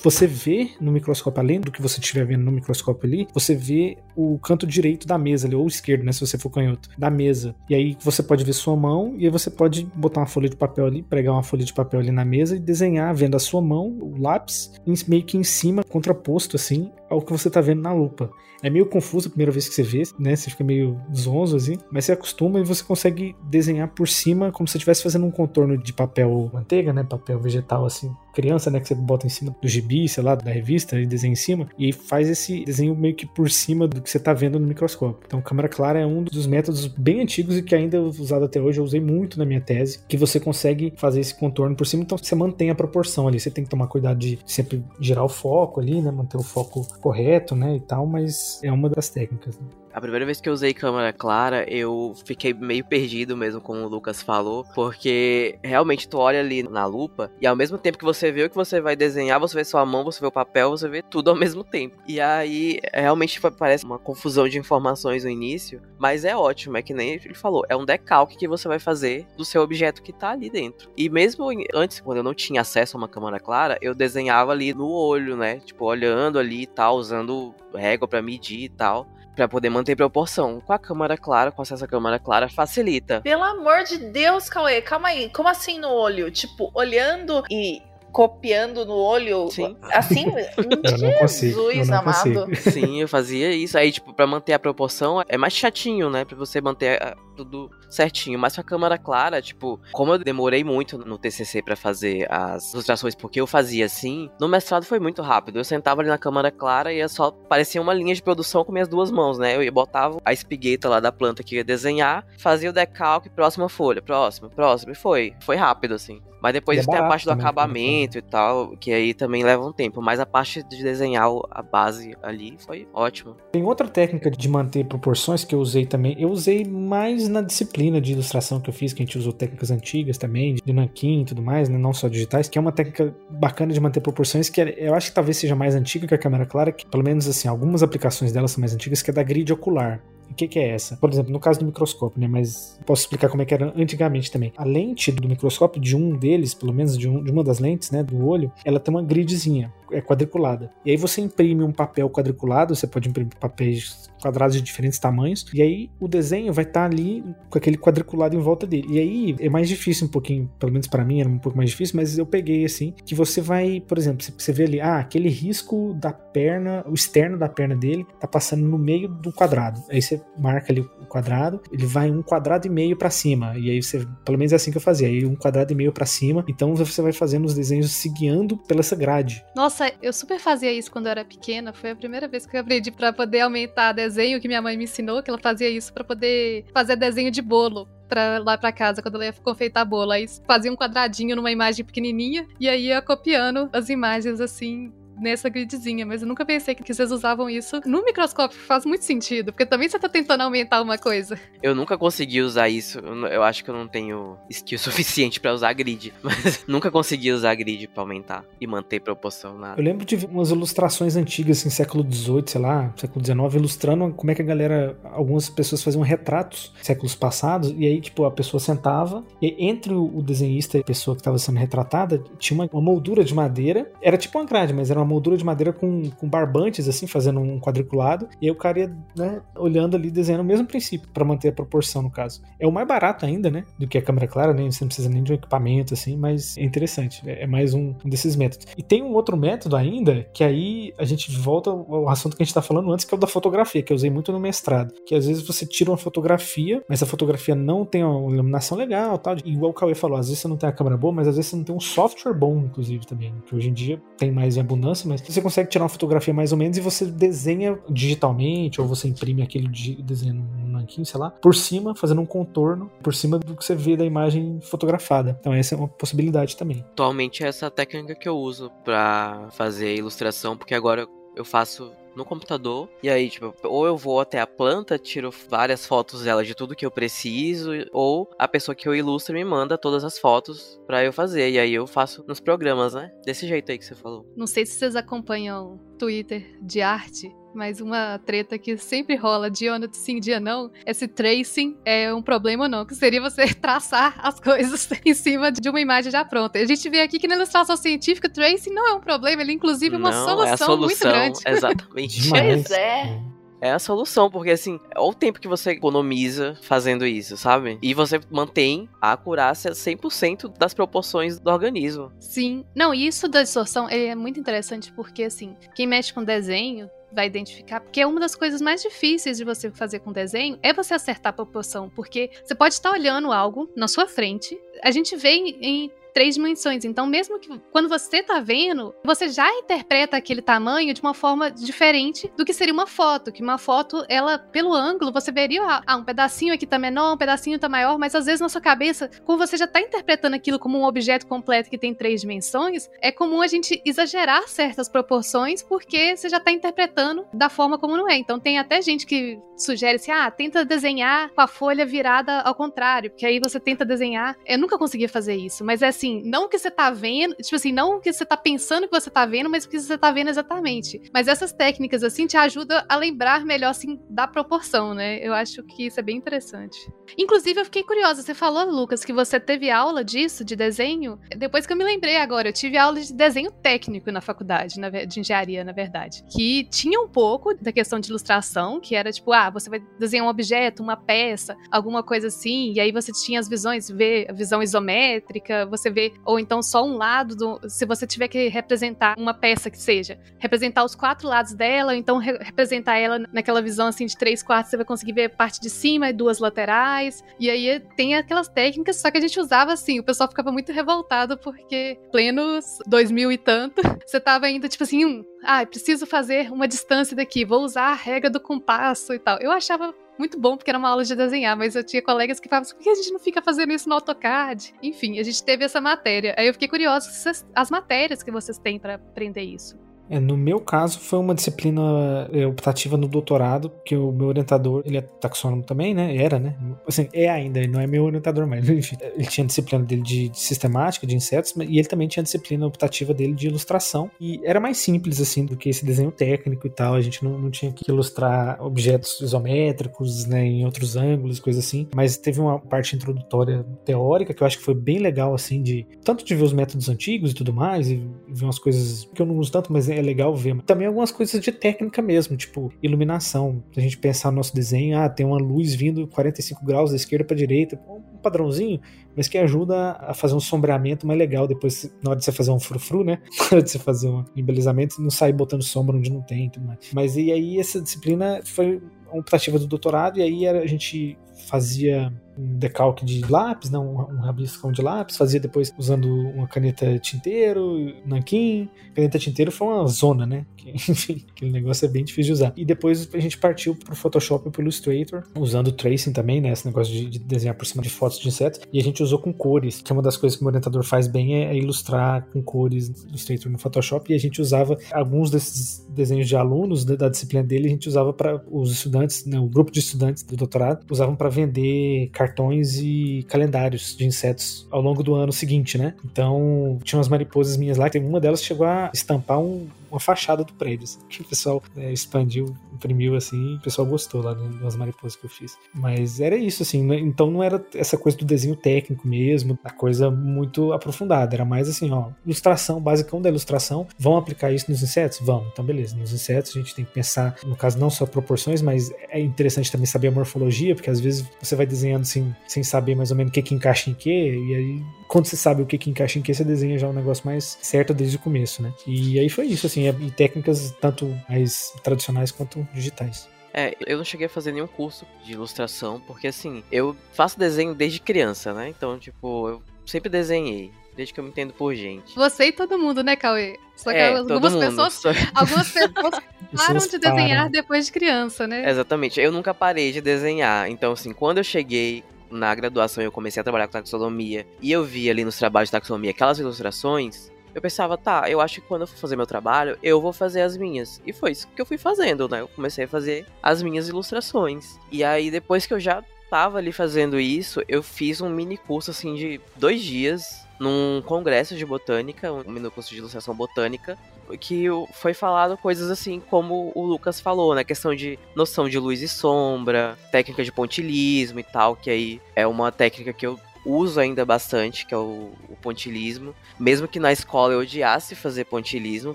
Você vê no microscópio, além do que você estiver vendo no microscópio ali, você vê o canto direito da mesa ali, ou esquerdo, né? Se você for canhoto, da mesa. E aí você pode ver sua mão, e aí você pode botar uma folha de papel ali, pregar uma folha de papel ali na mesa e desenhar, vendo a sua mão, o lápis, meio que em cima, contraposto assim, ao que você tá vendo na lupa. É meio confuso a primeira vez que você vê, né? Você fica meio zonzo assim, mas você acostuma e você consegue desenhar por cima como se estivesse fazendo um contorno de papel manteiga, né? Papel vegetal assim, criança, né? Que você bota em cima do gibi, sei lá, da revista e desenha em cima e faz esse desenho meio que por cima do que você está vendo no microscópio. Então, câmera clara é um dos métodos bem antigos e que ainda é usado até hoje. Eu usei muito na minha tese, que você consegue fazer esse contorno por cima, então você mantém a proporção ali. Você tem que tomar cuidado de sempre girar o foco ali, né? Manter o foco correto, né? E tal, mas é uma das técnicas. Né? A primeira vez que eu usei câmera clara, eu fiquei meio perdido mesmo, como o Lucas falou, porque realmente tu olha ali na lupa e ao mesmo tempo que você vê o que você vai desenhar, você vê sua mão, você vê o papel, você vê tudo ao mesmo tempo. E aí realmente parece uma confusão de informações no início, mas é ótimo, é que nem ele falou, é um decalque que você vai fazer do seu objeto que tá ali dentro. E mesmo antes, quando eu não tinha acesso a uma câmera clara, eu desenhava ali no olho, né? Tipo, olhando ali e tal, usando régua para medir e tal para poder manter proporção. Com a câmera clara, com acesso à câmera clara, facilita. Pelo amor de Deus, Cauê, calma aí. Como assim no olho? Tipo, olhando e copiando no olho. Sim. Assim, eu não consigo, Jesus eu não amado. Consigo. Sim, eu fazia isso. Aí, tipo, pra manter a proporção é mais chatinho, né? Pra você manter ah, tudo certinho. Mas com a câmera clara, tipo, como eu demorei muito no TCC para fazer as ilustrações, porque eu fazia assim, no mestrado foi muito rápido. Eu sentava ali na câmera clara e só parecia uma linha de produção com minhas duas mãos, né? Eu botava a espigueta lá da planta que ia desenhar, fazia o decalque, próxima folha, próxima, próxima, e foi. Foi rápido, assim. Mas depois é tem a parte do também, acabamento e tal, que aí também leva um tempo. Mas a parte de desenhar a base ali foi ótimo. Tem outra técnica de manter proporções que eu usei também. Eu usei mais na disciplina de ilustração que eu fiz, que a gente usou técnicas antigas também, de nanquim e tudo mais, né? não só digitais, que é uma técnica bacana de manter proporções, que é, eu acho que talvez seja mais antiga que a câmera clara, que pelo menos assim, algumas aplicações dela são mais antigas, que é da grid ocular. O que, que, é essa? Por exemplo, no caso do microscópio, né? Mas posso explicar como é que era antigamente também. A lente do microscópio, de um deles, pelo menos de, um, de uma das lentes, né? Do olho, ela tem uma gridzinha. É quadriculada. E aí você imprime um papel quadriculado, você pode imprimir papéis quadrados de diferentes tamanhos, e aí o desenho vai estar ali com aquele quadriculado em volta dele. E aí é mais difícil um pouquinho, pelo menos para mim era um pouco mais difícil, mas eu peguei assim, que você vai, por exemplo, você vê ali, ah, aquele risco da perna, o externo da perna dele tá passando no meio do quadrado. Aí você marca ali o quadrado, ele vai um quadrado e meio para cima. E aí você, pelo menos é assim que eu fazia, aí um quadrado e meio para cima. Então você vai fazendo os desenhos se guiando pela essa grade. Nossa, eu super fazia isso quando eu era pequena. Foi a primeira vez que eu aprendi para poder aumentar desenho que minha mãe me ensinou, que ela fazia isso para poder fazer desenho de bolo pra, lá pra casa, quando ela ia confeitar bolo. Aí fazia um quadradinho numa imagem pequenininha e aí ia copiando as imagens assim nessa gridzinha, mas eu nunca pensei que vocês usavam isso no microscópio, faz muito sentido, porque também você tá tentando aumentar uma coisa. Eu nunca consegui usar isso, eu acho que eu não tenho skill suficiente para usar grid, mas nunca consegui usar grid para aumentar e manter proporção nada. Eu lembro de umas ilustrações antigas, assim, século XVIII, sei lá, século XIX, ilustrando como é que a galera, algumas pessoas faziam retratos séculos passados, e aí, tipo, a pessoa sentava, e entre o desenhista e a pessoa que estava sendo retratada, tinha uma, uma moldura de madeira, era tipo uma grade, mas era uma moldura de madeira com, com barbantes, assim, fazendo um quadriculado. E aí o cara ia, né, olhando ali, desenhando o mesmo princípio, para manter a proporção, no caso. É o mais barato ainda, né, do que a câmera clara, né, você não precisa nem de um equipamento, assim, mas é interessante. É, é mais um, um, desses métodos. E tem um outro método ainda, que aí a gente volta ao assunto que a gente tá falando antes, que é o da fotografia, que eu usei muito no mestrado. Que às vezes você tira uma fotografia, mas a fotografia não tem uma iluminação legal, tal. Igual o Cauê falou, às vezes você não tem a câmera boa, mas às vezes você não tem um software bom, inclusive, também. Que hoje em dia tem mais em abundância mas você consegue tirar uma fotografia mais ou menos e você desenha digitalmente, ou você imprime aquele desenho num nanquim, sei lá, por cima, fazendo um contorno por cima do que você vê da imagem fotografada. Então essa é uma possibilidade também. Atualmente é essa técnica que eu uso para fazer ilustração, porque agora eu faço no computador. E aí, tipo, ou eu vou até a planta, tiro várias fotos dela de tudo que eu preciso, ou a pessoa que eu ilustro me manda todas as fotos para eu fazer. E aí eu faço nos programas, né? Desse jeito aí que você falou. Não sei se vocês acompanham Twitter de arte, mas uma treta que sempre rola dia sim, dia não, esse tracing é um problema ou não, que seria você traçar as coisas em cima de uma imagem já pronta. A gente vê aqui que na ilustração científica, tracing não é um problema, ele é inclusive uma não, solução, é solução muito grande. Exatamente. pois é. É a solução, porque assim, é o tempo que você economiza fazendo isso, sabe? E você mantém a acurácia 100% das proporções do organismo. Sim. Não, e isso da distorção é muito interessante porque, assim, quem mexe com desenho vai identificar, porque é uma das coisas mais difíceis de você fazer com desenho é você acertar a proporção, porque você pode estar olhando algo na sua frente, a gente vê em três dimensões. Então, mesmo que quando você tá vendo, você já interpreta aquele tamanho de uma forma diferente do que seria uma foto. Que uma foto, ela, pelo ângulo, você veria, ah, um pedacinho aqui tá menor, um pedacinho tá maior, mas às vezes na sua cabeça, como você já tá interpretando aquilo como um objeto completo que tem três dimensões, é comum a gente exagerar certas proporções porque você já tá interpretando da forma como não é. Então, tem até gente que sugere assim, ah, tenta desenhar com a folha virada ao contrário, porque aí você tenta desenhar. Eu nunca conseguia fazer isso, mas é assim, não que você tá vendo, tipo assim, não que você tá pensando que você tá vendo, mas que você tá vendo exatamente. Mas essas técnicas, assim, te ajudam a lembrar melhor, assim, da proporção, né? Eu acho que isso é bem interessante. Inclusive, eu fiquei curiosa, você falou, Lucas, que você teve aula disso, de desenho? Depois que eu me lembrei agora, eu tive aula de desenho técnico na faculdade, na, de engenharia, na verdade. Que tinha um pouco da questão de ilustração, que era tipo, ah, você vai desenhar um objeto, uma peça, alguma coisa assim, e aí você tinha as visões, ver a visão isométrica, você vê, ou então só um lado, do, se você tiver que representar uma peça que seja, representar os quatro lados dela, ou então re representar ela naquela visão assim de três quartos, você vai conseguir ver parte de cima e duas laterais. E aí tem aquelas técnicas, só que a gente usava assim, o pessoal ficava muito revoltado porque plenos 2000 e tanto, você tava ainda tipo assim, hum, ah, preciso fazer uma distância daqui, vou usar a regra do compasso e tal. Eu achava muito bom, porque era uma aula de desenhar, mas eu tinha colegas que falavam assim, por que a gente não fica fazendo isso no AutoCAD? Enfim, a gente teve essa matéria. Aí eu fiquei curiosa, as matérias que vocês têm para aprender isso. É, no meu caso, foi uma disciplina é, optativa no doutorado, que o meu orientador, ele é taxônomo também, né? Era, né? Assim, é ainda, ele não é meu orientador mais, enfim. Ele tinha disciplina dele de, de sistemática, de insetos, e ele também tinha disciplina optativa dele de ilustração. E era mais simples, assim, do que esse desenho técnico e tal. A gente não, não tinha que ilustrar objetos isométricos, né, em outros ângulos, coisas assim. Mas teve uma parte introdutória teórica que eu acho que foi bem legal, assim, de tanto de ver os métodos antigos e tudo mais, e ver umas coisas que eu não uso tanto, mas é legal ver. Também algumas coisas de técnica mesmo, tipo iluminação. Se a gente pensar no nosso desenho, ah, tem uma luz vindo 45 graus da esquerda para direita, um padrãozinho, mas que ajuda a fazer um sombreamento mais legal depois, na hora de você fazer um frufru, né? Na hora de você fazer um embelezamento, não sair botando sombra onde não tem e tudo mais. Mas e aí essa disciplina foi uma optativa do doutorado, e aí a gente fazia um decalque de lápis, não, um rabiscão de lápis, fazia depois usando uma caneta tinteiro, nanquim. Caneta tinteiro foi uma zona, né? Que, enfim, aquele negócio é bem difícil de usar. E depois a gente partiu pro Photoshop e pro Illustrator, usando tracing também, né? Esse negócio de, de, desenhar por cima de fotos de insetos. E a gente usou com cores, que é uma das coisas que o orientador faz bem é, é ilustrar com cores no Illustrator no Photoshop. E a gente usava alguns desses desenhos de alunos da, da disciplina dele, a gente usava para os estudantes, né, o grupo de estudantes do doutorado, usavam para vender cartões e calendários de insetos ao longo do ano seguinte, né? Então, tinha umas mariposas minhas lá, que uma delas chegou a estampar um, uma fachada do prédio, assim, que o pessoal né, expandiu, imprimiu assim, e o pessoal gostou lá das mariposas que eu fiz. Mas era isso, assim, né? então não era essa coisa do desenho técnico mesmo, a coisa muito aprofundada, era mais assim, ó, ilustração, basicão da ilustração, vão aplicar isso nos insetos? Vão, então beleza, nos insetos a gente tem que pensar, no caso, não só proporções, mas é interessante também saber a morfologia, porque às vezes você vai desenhando assim, sem saber mais ou menos o que que encaixa em que, e aí quando você sabe o que que encaixa em que, você desenha já um negócio mais certo desde o começo, né? E aí foi isso, assim, e técnicas tanto mais tradicionais quanto digitais. É, eu não cheguei a fazer nenhum curso de ilustração, porque assim, eu faço desenho desde criança, né? Então, tipo, eu sempre desenhei, desde que eu me entendo por gente. Você e todo mundo, né, Cauê? Só que É, algumas todo mundo. pessoas, Só- algumas pessoas param de desenhar param. depois de criança, né? Exatamente, eu nunca parei de desenhar. Então, assim, quando eu cheguei na graduação eu comecei a trabalhar com taxonomia e eu vi ali nos trabalhos de taxonomia aquelas ilustrações, eu pensava, tá, eu acho que quando eu for fazer meu trabalho, eu vou fazer as minhas. E foi isso que eu fui fazendo, né? Eu comecei a fazer as minhas ilustrações. E aí, depois que eu já tava ali fazendo isso, eu fiz um mini curso, assim, de dois dias num congresso de botânica, um mini curso de ilustração botânica, que foi falado coisas assim como o Lucas falou, né? Questão de noção de luz e sombra, técnica de pontilismo e tal, que aí é uma técnica que eu uso ainda bastante, que é o, o pontilismo. Mesmo que na escola eu odiasse fazer pontilismo,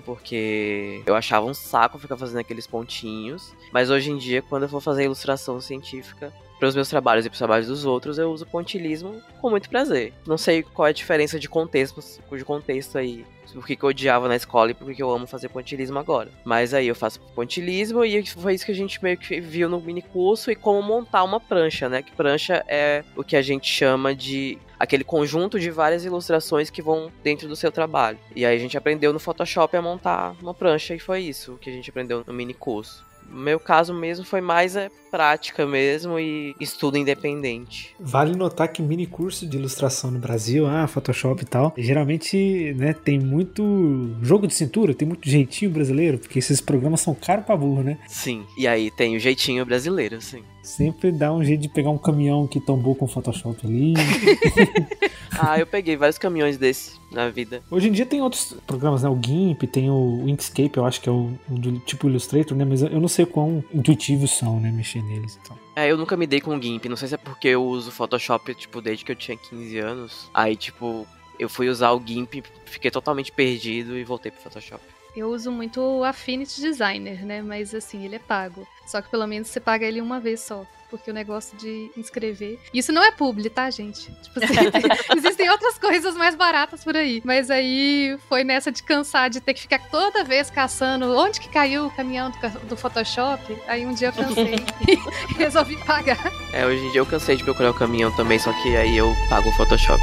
porque eu achava um saco ficar fazendo aqueles pontinhos. Mas hoje em dia, quando eu for fazer ilustração científica, para os meus trabalhos e para os trabalhos dos outros, eu uso pontilismo com muito prazer. Não sei qual é a diferença de contexto, de contexto aí. Por que, eu odiava na escola e por que, que eu amo fazer pontilismo agora. Mas aí eu faço pontilismo e foi isso que a gente meio que viu no mini curso e como montar uma prancha, né? Que prancha é o que a gente chama de aquele conjunto de várias ilustrações que vão dentro do seu trabalho. E aí a gente aprendeu no Photoshop a montar uma prancha e foi isso que a gente aprendeu no mini curso. No meu caso mesmo foi mais é, prática mesmo e estudo independente. Vale notar que mini curso de ilustração no Brasil, ah, Photoshop e tal, geralmente, né, tem muito jogo de cintura, tem muito jeitinho brasileiro, porque esses programas são caros pra burro, né? Sim, e aí tem o jeitinho brasileiro, sim. Sempre dá um jeito de pegar um caminhão que tombou com Photoshop ali. Ah, eu peguei vários caminhões desse na vida. Hoje em dia tem outros programas, né? O GIMP, tem o Inkscape, eu acho que é o, o do tipo Illustrator, né? Mas eu não sei quão intuitivos são, né? Mexer neles então. É, eu nunca me dei com o GIMP. Não sei se é porque eu uso Photoshop, tipo, desde que eu tinha 15 anos. Aí, tipo, eu fui usar o GIMP, fiquei totalmente perdido e voltei pro Photoshop. Eu uso muito o Affinity Designer, né? Mas assim, ele é pago. Só que pelo menos você paga ele uma vez só. Porque o negócio de inscrever. Isso não é publi, tá, gente? Tipo assim, existem outras coisas mais baratas por aí. Mas aí foi nessa de cansar de ter que ficar toda vez caçando onde que caiu o caminhão do, do Photoshop. Aí um dia eu cansei e resolvi pagar. É, hoje em dia eu cansei de procurar o caminhão também, só que aí eu pago o Photoshop.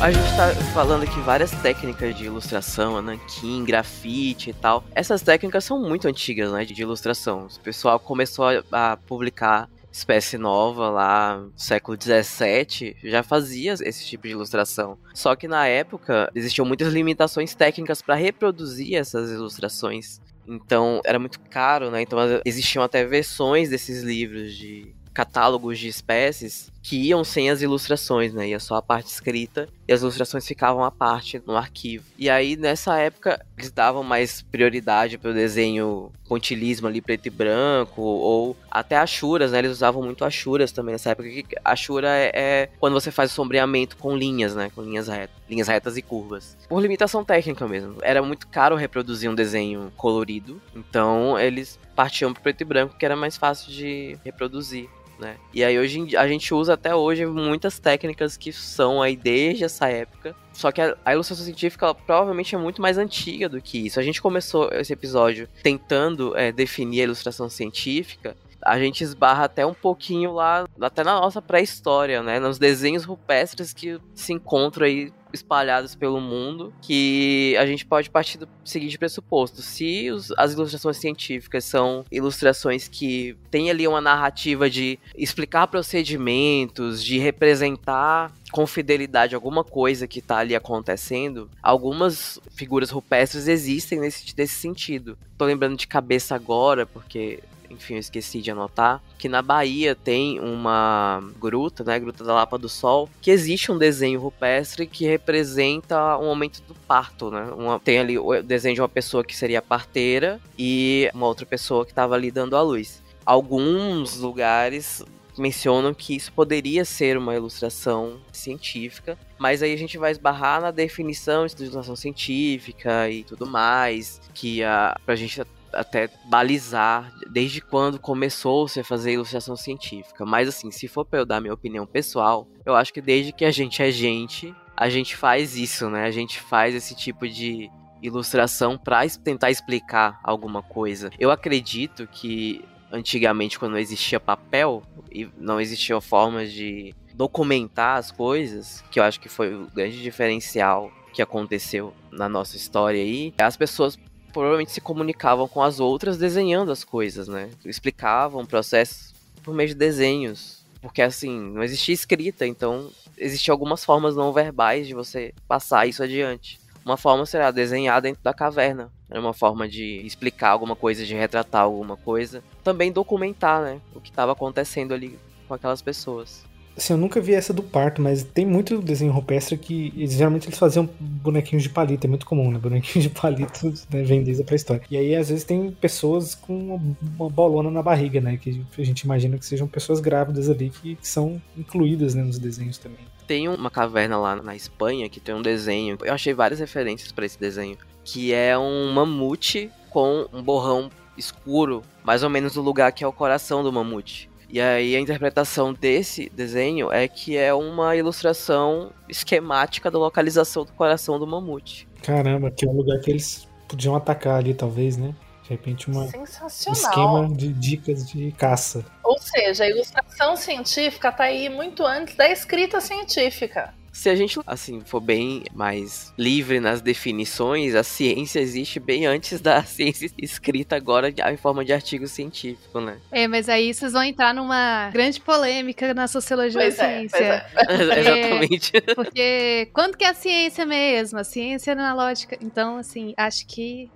A gente tá falando aqui várias técnicas de ilustração, nanquim, grafite e tal. Essas técnicas são muito antigas, né, de ilustração. O pessoal começou a, a publicar espécie nova lá, século 17, já fazia esse tipo de ilustração. Só que na época existiam muitas limitações técnicas para reproduzir essas ilustrações. Então era muito caro, né? Então existiam até versões desses livros de catálogos de espécies que iam sem as ilustrações, né? Ia só a parte escrita e as ilustrações ficavam à parte no arquivo. E aí, nessa época, eles davam mais prioridade para o desenho pontilismo ali, preto e branco, ou até achuras, né? Eles usavam muito achuras também nessa época. Que achura é, é quando você faz o sombreamento com linhas, né? Com linhas retas, linhas retas e curvas. Por limitação técnica mesmo. Era muito caro reproduzir um desenho colorido, então eles partiam pro preto e branco, que era mais fácil de reproduzir né? E aí hoje a gente usa até hoje muitas técnicas que são aí desde essa época. Só que a, a ilustração científica provavelmente é muito mais antiga do que isso. A gente começou esse episódio tentando é, definir a ilustração científica a gente esbarra até um pouquinho lá, até na nossa pré-história, né? Nos desenhos rupestres que se encontram aí espalhados pelo mundo, que a gente pode partir do seguinte pressuposto: se os, as ilustrações científicas são ilustrações que têm ali uma narrativa de explicar procedimentos, de representar com fidelidade alguma coisa que está ali acontecendo, algumas figuras rupestres existem nesse, nesse sentido. Tô lembrando de cabeça agora, porque enfim, eu esqueci de anotar, que na Bahia tem uma gruta, né, Gruta da Lapa do Sol, que existe um desenho rupestre que representa um momento do parto, né? Uma, tem ali o desenho de uma pessoa que seria parteira e uma outra pessoa que estava ali dando a luz. Alguns lugares mencionam que isso poderia ser uma ilustração científica, mas aí a gente vai esbarrar na definição de ilustração científica e tudo mais, que a, pra gente até balizar desde quando começou-se a fazer ilustração científica. Mas assim, se for para eu dar minha opinião pessoal, eu acho que desde que a gente é gente, a gente faz isso, né? A gente faz esse tipo de ilustração para tentar explicar alguma coisa. Eu acredito que antigamente quando não existia papel e não existiam formas de documentar as coisas, que eu acho que foi o grande diferencial que aconteceu na nossa história aí, as pessoas provavelmente se comunicavam com as outras desenhando as coisas, né? Explicavam o processo por meio de desenhos. Porque assim, não existia escrita, então existiam algumas formas não verbais de você passar isso adiante. Uma forma será desenhar dentro da caverna. Era uma forma de explicar alguma coisa, de retratar alguma coisa. Também documentar, né? O que estava acontecendo ali com aquelas pessoas. Assim, eu nunca vi essa do parto, mas tem muito desenho rupestre que geralmente eles faziam bonequinhos de palito, é muito comum, né? Bonequinhos de palito né, vem desde a pré-história. E aí, às vezes, tem pessoas com uma bolona na barriga, né? Que a gente imagina que sejam pessoas grávidas ali que, que são incluídas né, nos desenhos também. Tem uma caverna lá na Espanha que tem um desenho, eu achei várias referências para esse desenho, que é um mamute com um borrão escuro, mais ou menos no lugar que é o coração do mamute. E aí a interpretação desse desenho é que é uma ilustração esquemática da localização do coração do mamute. Caramba, que é um lugar que eles podiam atacar ali, talvez, né? De repente, uma, um esquema de dicas de caça. Ou seja, a ilustração científica tá aí muito antes da escrita científica. Se a gente, assim, for bem mais livre nas definições, a ciência existe bem antes da ciência escrita agora em forma de artigo científico, né? É, mas aí vocês vão entrar numa grande polêmica na sociologia Pois da é, ciência. pois é. Exatamente. Porque quando que é a ciência mesmo? A ciência na lógica. Então, assim, acho que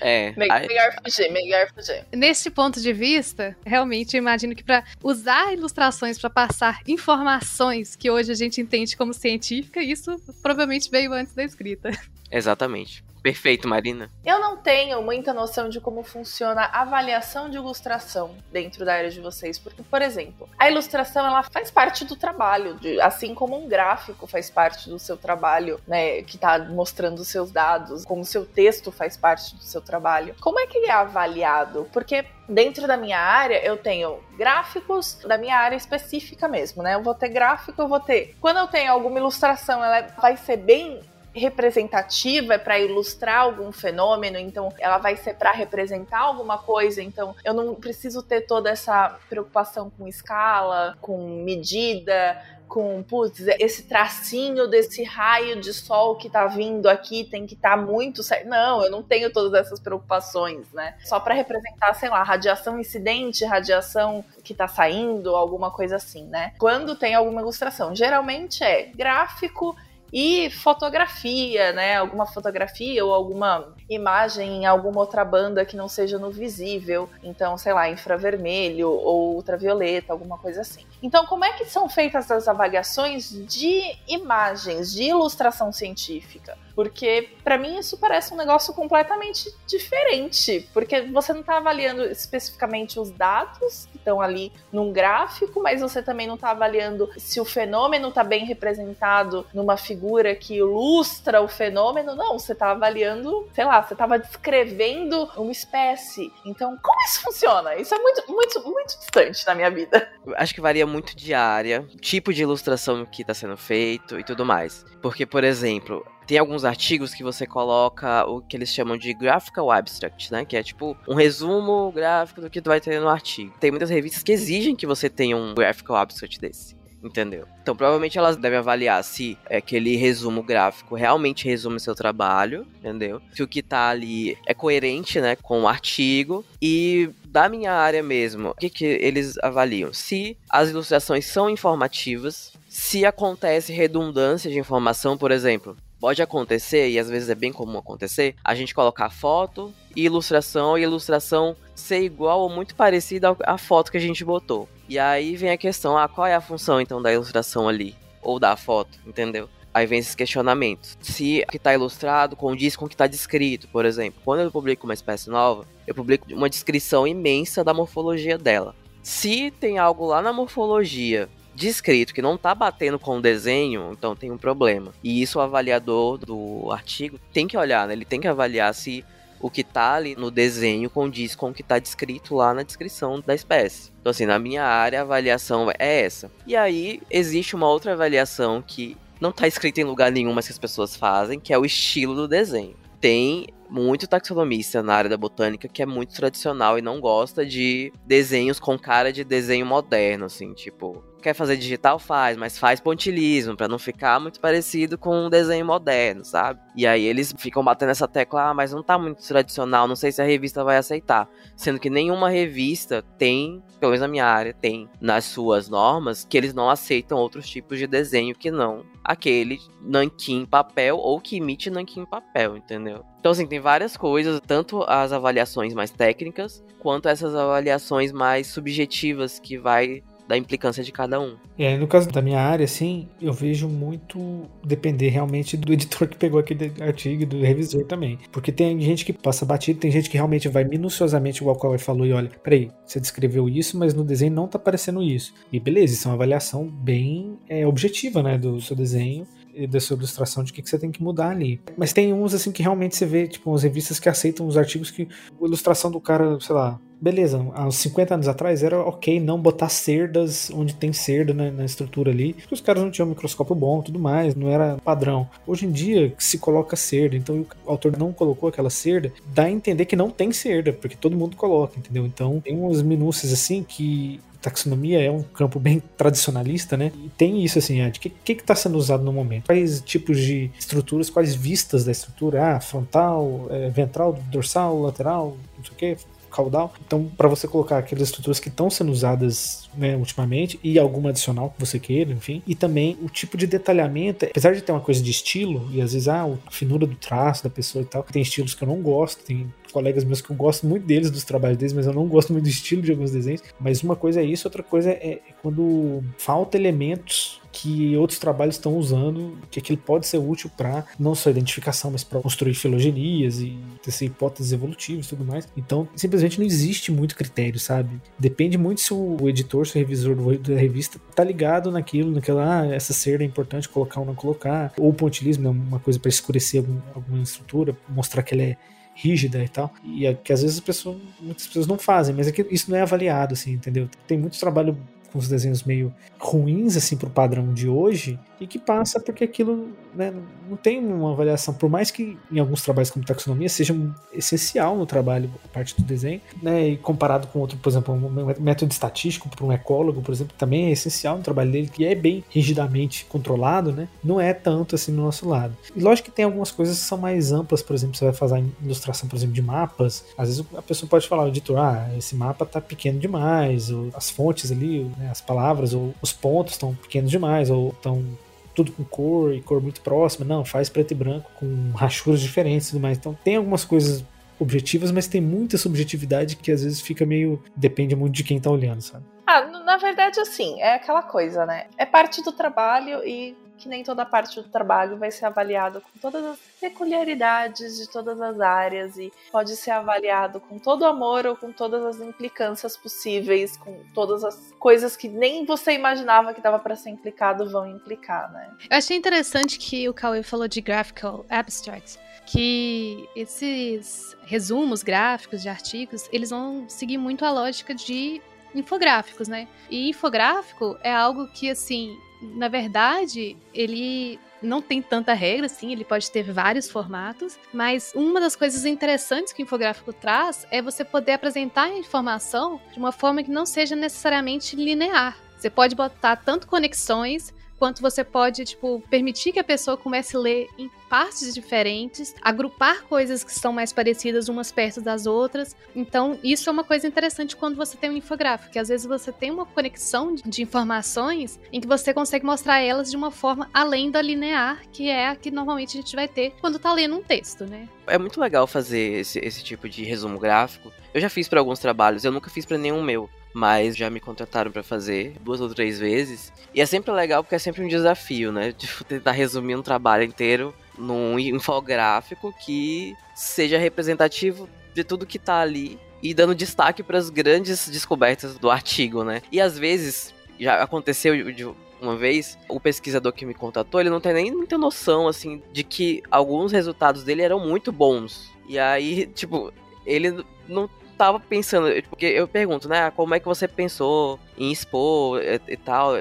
É. Aí- Melhor fugir, melhor fugir. nesse ponto de vista, realmente eu imagino que para usar ilustrações para passar informações que hoje a gente entende como científica, isso provavelmente veio antes da escrita. Exatamente. Perfeito, Marina. Eu não tenho muita noção de como funciona a avaliação de ilustração dentro da área de vocês, porque, por exemplo, a ilustração ela faz parte do trabalho, de- assim como um gráfico faz parte do seu trabalho, né, que está mostrando os seus dados, como o seu texto faz parte do seu trabalho. Como é que ele é avaliado? Porque dentro da minha área eu tenho gráficos da minha área específica mesmo, né? Eu vou ter gráfico, eu vou ter. Quando eu tenho alguma ilustração, ela vai ser bem representativa, é para ilustrar algum fenômeno, então ela vai ser para representar alguma coisa, então eu não preciso ter toda essa preocupação com escala, com medida, com, putz, esse tracinho desse raio de sol que tá vindo aqui tem que estar tá muito certo. Não, eu não tenho todas essas preocupações, né? Só para representar, sei lá, radiação incidente, radiação que tá saindo, alguma coisa assim, né? Quando tem alguma ilustração. Geralmente é gráfico e fotografia, né? Alguma fotografia ou alguma imagem em alguma outra banda que não seja no visível. Então, sei lá, infravermelho ou ultravioleta, alguma coisa assim. Então, como é que são feitas as avaliações de imagens, de ilustração científica? Porque para mim isso parece um negócio completamente diferente, porque você não está avaliando especificamente os dados que estão ali num gráfico, mas você também não está avaliando se o fenômeno está bem representado numa figura que ilustra o fenômeno. Não, você está avaliando, sei lá, você estava descrevendo uma espécie. Então, como isso funciona? Isso é muito, muito, muito distante na minha vida. Acho que varia muito de área, tipo de ilustração que está sendo feito e tudo mais. Porque, por exemplo, tem alguns artigos que você coloca o que eles chamam de graphical abstract, né? Que é tipo um resumo gráfico do que tu vai ter no artigo. Tem muitas revistas que exigem que você tenha um graphical abstract desse. Entendeu? Então, provavelmente elas devem avaliar se aquele resumo gráfico realmente resume seu trabalho, entendeu? Se o que tá ali é coerente, né, com o artigo. E da minha área mesmo, o que, que eles avaliam? Se as ilustrações são informativas, se acontece redundância de informação, por exemplo, pode acontecer, e às vezes é bem comum acontecer, a gente colocar foto e ilustração, e ilustração ser igual ou muito parecida à foto que a gente botou. E aí vem a questão, ah, qual é a função então da ilustração ali? Ou da foto, entendeu? Aí vem esses questionamentos. Se o que está ilustrado condiz com o que está descrito, por exemplo. Quando eu publico uma espécie nova, eu publico uma descrição imensa da morfologia dela. Se tem algo lá na morfologia descrito que não tá batendo com o desenho, então tem um problema. E isso o avaliador do artigo tem que olhar, né? Ele tem que avaliar se o que tá ali no desenho condiz com o que tá descrito lá na descrição da espécie. Então, assim, na minha área, a avaliação é essa. E aí, existe uma outra avaliação que não tá escrita em lugar nenhum, mas que as pessoas fazem, que é o estilo do desenho. Tem muito taxonomista na área da botânica que é muito tradicional e não gosta de desenhos com cara de desenho moderno, assim, tipo, quer fazer digital, faz, mas faz pontilismo, para não ficar muito parecido com um desenho moderno, sabe? E aí eles ficam batendo essa tecla, ah, mas não tá muito tradicional, não sei se a revista vai aceitar. Sendo que nenhuma revista tem, pelo menos na minha área, tem nas suas normas que eles não aceitam outros tipos de desenho que não aquele nanquim papel ou que imite nanquim papel, entendeu? Então, assim, tem várias coisas, tanto as avaliações mais técnicas, quanto essas avaliações mais subjetivas que vai da implicância de cada um. É, no caso da minha área, assim, eu vejo muito depender realmente do editor que pegou aquele artigo e do revisor também. Porque tem gente que passa batido, tem gente que realmente vai minuciosamente, igual o Cauê falou, e olha, peraí, você descreveu isso, mas no desenho não tá aparecendo isso. E beleza, isso é uma avaliação bem é, objetiva, né, do seu desenho e da sua ilustração de o que, que você tem que mudar ali. Mas tem uns assim que realmente você vê, tipo, umas revistas que aceitam os artigos que a ilustração do cara, sei lá, beleza, há uns 50 anos atrás era ok não botar cerdas onde tem cerda na, na, estrutura ali, porque os caras não tinham um microscópio bom tudo mais, não era padrão. Hoje em dia se coloca cerda, então o autor não colocou aquela cerda, dá a entender que não tem cerda, porque todo mundo coloca, entendeu? Então tem umas minúcias assim que taxonomia é um campo bem tradicionalista, né? E tem isso assim, de que que está sendo usado no momento? Quais tipos de estruturas, quais vistas da estrutura? Ah, frontal, é, ventral, dorsal, lateral, não sei o que, caudal. Então, para você colocar aquelas estruturas que estão sendo usadas né, ultimamente e alguma adicional que você queira, enfim, e também o tipo de detalhamento, apesar de ter uma coisa de estilo e às vezes ah, a finura do traço da pessoa e tal, tem estilos que eu não gosto, tem colegas meus que eu gosto muito deles, dos trabalhos deles, mas eu não gosto muito do estilo de alguns desenhos. Mas uma coisa é isso, outra coisa é quando falta elementos que outros trabalhos estão usando, que aquilo pode ser útil para não só identificação, mas para construir filogenias e ter hipóteses evolutivas e tudo mais. Então, simplesmente não existe muito critério, sabe? Depende muito se o editor, se o revisor da revista tá ligado naquilo, naquela, ah, essa cerda é importante colocar ou não colocar, ou o pontilismo é uma coisa para escurecer alguma estrutura, mostrar que ela é rígida e tal. E é que às vezes as pessoas, muitas pessoas não fazem, mas é isso não é avaliado, assim, entendeu? Tem muito trabalho com os desenhos meio ruins, assim, pro padrão de hoje, e que passa porque aquilo né, não tem uma avaliação, por mais que em alguns trabalhos como taxonomia seja essencial no trabalho, a parte do desenho, né, e comparado com outro, por exemplo, um método estatístico para um ecólogo, por exemplo, também é essencial no trabalho dele, que é bem rigidamente controlado, né, não é tanto assim no nosso lado. E lógico que tem algumas coisas que são mais amplas, por exemplo, você vai fazer ilustração, por exemplo, de mapas, às vezes a pessoa pode falar, o editor, ah, esse mapa tá pequeno demais, ou as fontes ali, né, as palavras, ou os pontos estão pequenos demais, ou estão tudo com cor e cor muito próxima. Não, faz preto e branco com rachuras diferentes e tudo mais. Então tem algumas coisas objetivas, mas tem muita subjetividade que às vezes fica meio. depende muito de quem tá olhando, sabe? Ah, na verdade, assim, é aquela coisa, né? É parte do trabalho e que nem toda parte do trabalho vai ser avaliado com todas as peculiaridades de todas as áreas e pode ser avaliado com todo amor ou com todas as implicâncias possíveis, com todas as coisas que nem você imaginava que dava para ser implicado vão implicar, né? Eu achei interessante que o Cauê falou de graphical abstracts, que esses resumos gráficos de artigos, eles vão seguir muito a lógica de infográficos, né? E infográfico é algo que, assim, na verdade, ele não tem tanta regra, sim, ele pode ter vários formatos, mas uma das coisas interessantes que o infográfico traz é você poder apresentar a informação de uma forma que não seja necessariamente linear. Você pode botar tanto conexões quanto você pode, tipo, permitir que a pessoa comece a ler em partes diferentes, agrupar coisas que são mais parecidas umas perto das outras. Então, isso é uma coisa interessante quando você tem um infográfico, que às vezes você tem uma conexão de informações em que você consegue mostrar elas de uma forma além da linear, que é a que normalmente a gente vai ter quando tá lendo um texto, né? É muito legal fazer esse, esse tipo de resumo gráfico. Eu já fiz para alguns trabalhos, eu nunca fiz para nenhum meu mas já me contrataram para fazer duas ou três vezes. E é sempre legal porque é sempre um desafio, né? De tentar resumir um trabalho inteiro num infográfico que seja representativo de tudo que tá ali e dando destaque para as grandes descobertas do artigo, né? E às vezes já aconteceu de uma vez, o pesquisador que me contatou, ele não tem nem muita noção assim de que alguns resultados dele eram muito bons. E aí, tipo, ele não tava pensando, porque eu pergunto, né, como é que você pensou em expor e, e tal,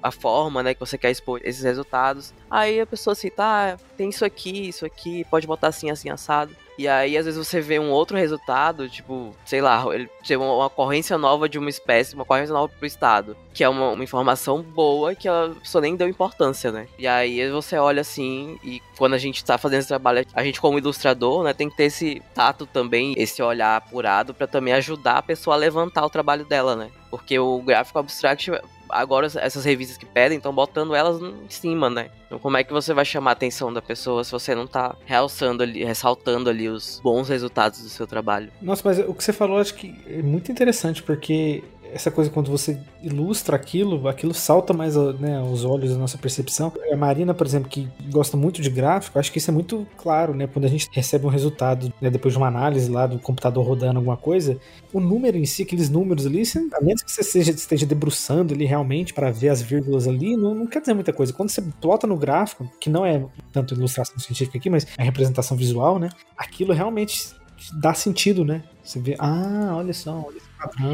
a forma, né, que você quer expor esses resultados. Aí a pessoa assim, tá, tem isso aqui, isso aqui, pode botar assim, assim, assado. E aí, às vezes, você vê um outro resultado, tipo, sei lá, ele tem uma, ocorrência nova de uma espécie, uma ocorrência nova pro estado. Que é uma, uma, informação boa que a pessoa nem deu importância, né? E aí você olha assim, e quando a gente tá fazendo esse trabalho, a gente, como ilustrador, né, tem que ter esse tato também, esse olhar apurado, para também ajudar a pessoa a levantar o trabalho dela, né? Porque o gráfico abstract agora essas revistas que pedem estão botando elas em cima, né? Então como é que você vai chamar a atenção da pessoa se você não tá realçando ali, ressaltando ali os bons resultados do seu trabalho? Nossa, mas o que você falou acho que é muito interessante, porque essa coisa quando você ilustra aquilo, aquilo salta mais né, aos olhos da nossa percepção. A Marina, por exemplo, que gosta muito de gráfico, acho que isso é muito claro, né? Quando a gente recebe um resultado, né, depois de uma análise lá do computador rodando alguma coisa, o número em si, aqueles números ali, a menos que você seja, esteja debruçando ali realmente para ver as vírgulas ali, não, não quer dizer muita coisa. Quando você plota no gráfico, que não é tanto ilustração científica aqui, mas é representação visual, né? Aquilo realmente dá sentido, né? Você vê, ah, olha só, olha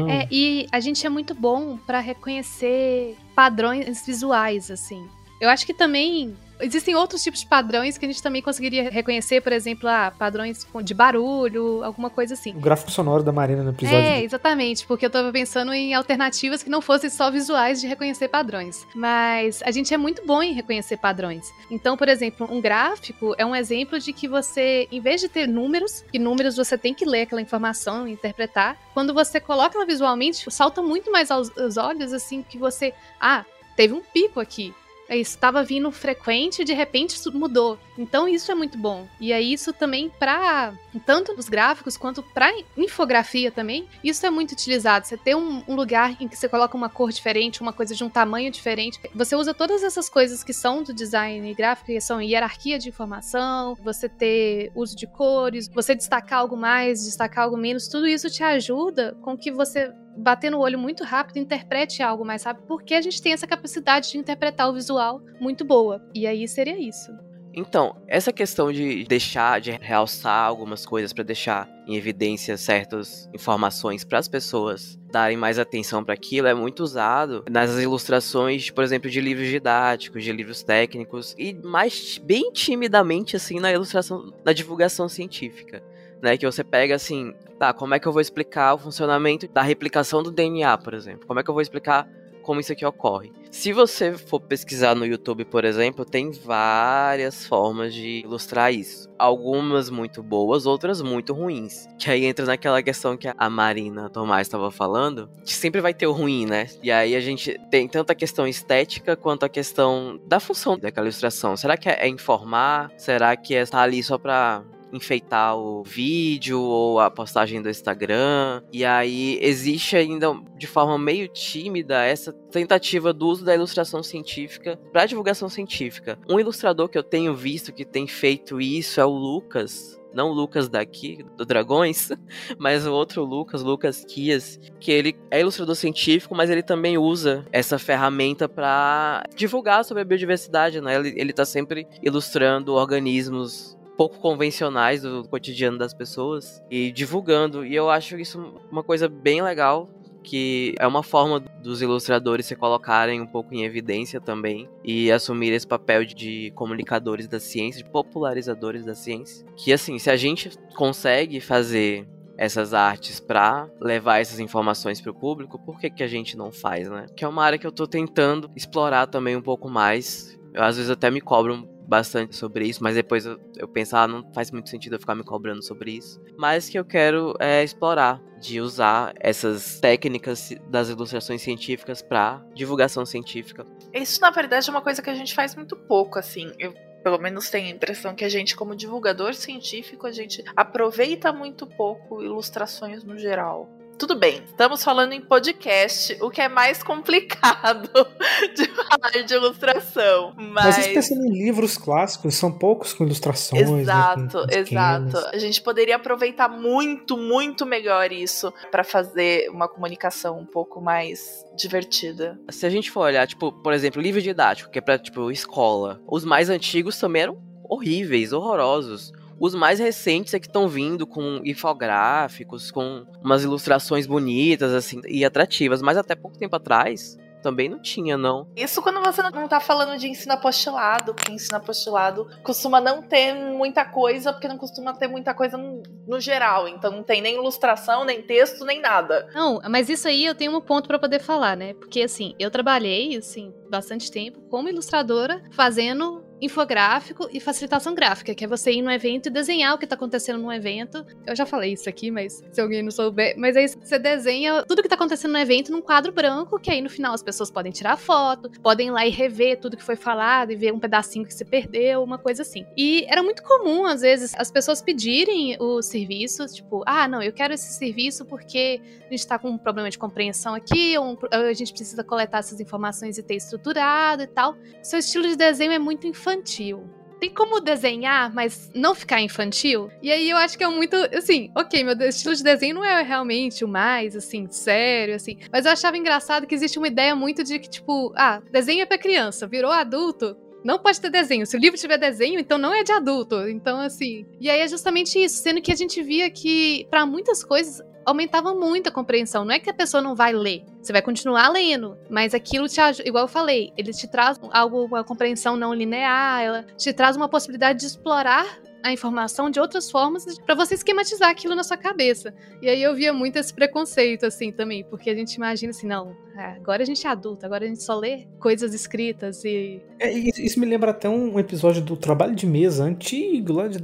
É, e a gente é muito bom para reconhecer padrões visuais, assim. Eu acho que também Existem outros tipos de padrões que a gente também conseguiria reconhecer, por exemplo, ah, padrões de barulho, alguma coisa assim. O gráfico sonoro da Marina no episódio. É, exatamente, porque eu tava pensando em alternativas que não fossem só visuais de reconhecer padrões. Mas a gente é muito bom em reconhecer padrões. Então, por exemplo, um gráfico é um exemplo de que você, em vez de ter números, e números você tem que ler aquela informação, interpretar, quando você coloca ela visualmente, salta muito mais aos, aos olhos, assim, que você, ah, teve um pico aqui estava vindo frequente e de repente isso mudou. Então isso é muito bom. E aí isso também para tanto os gráficos quanto para infografia também, isso é muito utilizado. Você ter um, um, lugar em que você coloca uma cor diferente, uma coisa de um tamanho diferente. Você usa todas essas coisas que são do design gráfico, que são hierarquia de informação, você ter uso de cores, você destacar algo mais, destacar algo menos, tudo isso te ajuda com que você bater no olho muito rápido, interprete algo mais rápido, porque a gente tem essa capacidade de interpretar o visual muito boa. E aí seria isso. Então, essa questão de deixar, de realçar algumas coisas para deixar em evidência certas informações para as pessoas darem mais atenção para aquilo é muito usado nas ilustrações, por exemplo, de livros didáticos, de livros técnicos e mais bem timidamente assim na ilustração, na divulgação científica. Né, que você pega assim, tá, como é que eu vou explicar o funcionamento da replicação do DNA, por exemplo? Como é que eu vou explicar como isso aqui ocorre. Se você for pesquisar no YouTube, por exemplo, tem várias formas de ilustrar isso. Algumas muito boas, outras muito ruins. Que aí entra naquela questão que a Marina Tomás estava falando, que sempre vai ter o ruim, né? E aí a gente tem tanto a questão estética quanto a questão da função daquela ilustração. Será que é informar? Será que é estar tá ali só pra enfeitar o vídeo ou a postagem do Instagram. E aí existe ainda de forma meio tímida essa tentativa do uso da ilustração científica para divulgação científica. Um ilustrador que eu tenho visto que tem feito isso é o Lucas, não o Lucas daqui, do Dragões, mas o outro Lucas, Lucas Kias, que ele é ilustrador científico, mas ele também usa essa ferramenta para divulgar sobre a biodiversidade, né? Ele, ele tá sempre ilustrando organismos pouco convencionais do cotidiano das pessoas e divulgando. E eu acho isso uma coisa bem legal que é uma forma dos ilustradores se colocarem um pouco em evidência também e assumir esse papel de comunicadores da ciência, de popularizadores da ciência. Que assim, se a gente consegue fazer essas artes para levar essas informações para o público, por que, que a gente não faz, né? Que é uma área que eu tô tentando explorar também um pouco mais. Eu, às vezes até me cobro bastante sobre isso, mas depois eu, eu penso, ah, não faz muito sentido eu ficar me cobrando sobre isso. Mas que eu quero é explorar, de usar essas técnicas das ilustrações científicas para divulgação científica. Isso, na verdade, é uma coisa que a gente faz muito pouco, assim. Eu pelo menos tenho a impressão que a gente, como divulgador científico, a gente aproveita muito pouco ilustrações no geral. Tudo bem, estamos falando em podcast, o que é mais complicado de falar de ilustração. Mas, mas pensando em livros clássicos, são poucos com ilustrações. Exato, né, com exato. A gente poderia aproveitar muito, muito melhor isso para fazer uma comunicação um pouco mais divertida. Se a gente for olhar, tipo, por exemplo, livro didático, que é pra, tipo, escola, os mais antigos também eram horríveis, horrorosos. Os mais recentes é que estão vindo com infográficos, com umas ilustrações bonitas, assim, e atrativas. Mas até pouco tempo atrás, também não tinha, não. Isso quando você não tá falando de ensino apostilado, porque ensino apostilado costuma não ter muita coisa, porque não costuma ter muita coisa no, no geral. Então não tem nem ilustração, nem texto, nem nada. Não, mas isso aí eu tenho um ponto para poder falar, né? Porque assim, eu trabalhei, assim, bastante tempo como ilustradora, fazendo infográfico e facilitação gráfica, que é você ir no evento e desenhar o que tá acontecendo no evento. Eu já falei isso aqui, mas se alguém não souber, mas aí você desenha tudo que tá acontecendo no evento num quadro branco, que aí no final as pessoas podem tirar foto, podem ir lá e rever tudo que foi falado e ver um pedacinho que se perdeu, uma coisa assim. E era muito comum, às vezes, as pessoas pedirem os serviços, tipo, ah, não, eu quero esse serviço porque a gente tá com um problema de compreensão aqui, ou a gente precisa coletar essas informações e ter estruturado e tal. Seu estilo de desenho é muito infantil infantil. Tem como desenhar, mas não ficar infantil? E aí eu acho que é muito, assim, ok, meu estilo de desenho não é realmente o mais, assim, sério, assim. Mas eu achava engraçado que existe uma ideia muito de que, tipo, ah, desenho é pra criança, virou adulto, não pode ter desenho. Se o livro tiver desenho, então não é de adulto. Então, assim. E aí é justamente isso. Sendo que a gente via que, para muitas coisas, aumentava muito a compreensão. Não é que a pessoa não vai ler, você vai continuar lendo, mas aquilo te ajuda, igual eu falei, ele te traz algo, uma compreensão não linear, ela te traz uma possibilidade de explorar a informação de outras formas para você esquematizar aquilo na sua cabeça. E aí eu via muito esse preconceito, assim, também, porque a gente imagina assim, não, é, agora a gente é adulto, agora a gente só lê coisas escritas e. É, isso me lembra até um episódio do Trabalho de Mesa antigo, lá de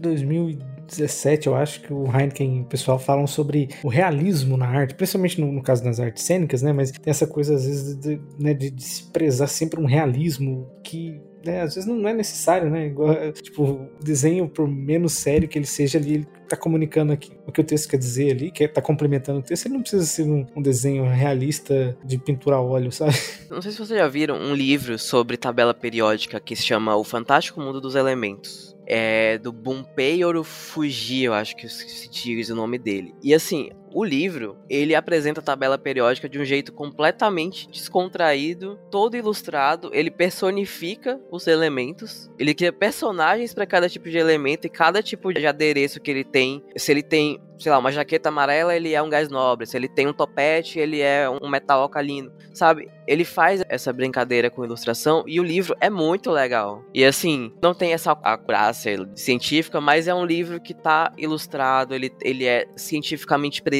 2017, eu acho que o Heineken e o pessoal falam sobre o realismo na arte, principalmente no, no caso das artes cênicas, né? Mas tem essa coisa, às vezes, de, né, de, de se prezar sempre um realismo que né, às vezes não é necessário, né? Igual, tipo, o desenho, por menos sério que ele seja ali, ele tá comunicando aqui o que o texto quer dizer ali, que tá complementando o texto, ele não precisa ser um, um desenho realista de pintura a óleo, sabe? Não sei se vocês já viram um livro sobre tabela periódica que se chama O Fantástico Mundo dos Elementos é do Bunpei Orufuji, eu acho que se diz o nome dele. E assim, O livro, ele apresenta a tabela periódica de um jeito completamente descontraído, todo ilustrado, ele personifica os elementos, ele cria personagens para cada tipo de elemento e cada tipo de adereço que ele tem. Se ele tem sei lá, uma jaqueta amarela, ele é um gás nobre. Se ele tem um topete, ele é um metal alcalino, sabe? Ele faz essa brincadeira com ilustração e o livro é muito legal. E assim, não tem essa acurácia científica, mas é um livro que tá ilustrado, ele, ele é cientificamente preciso,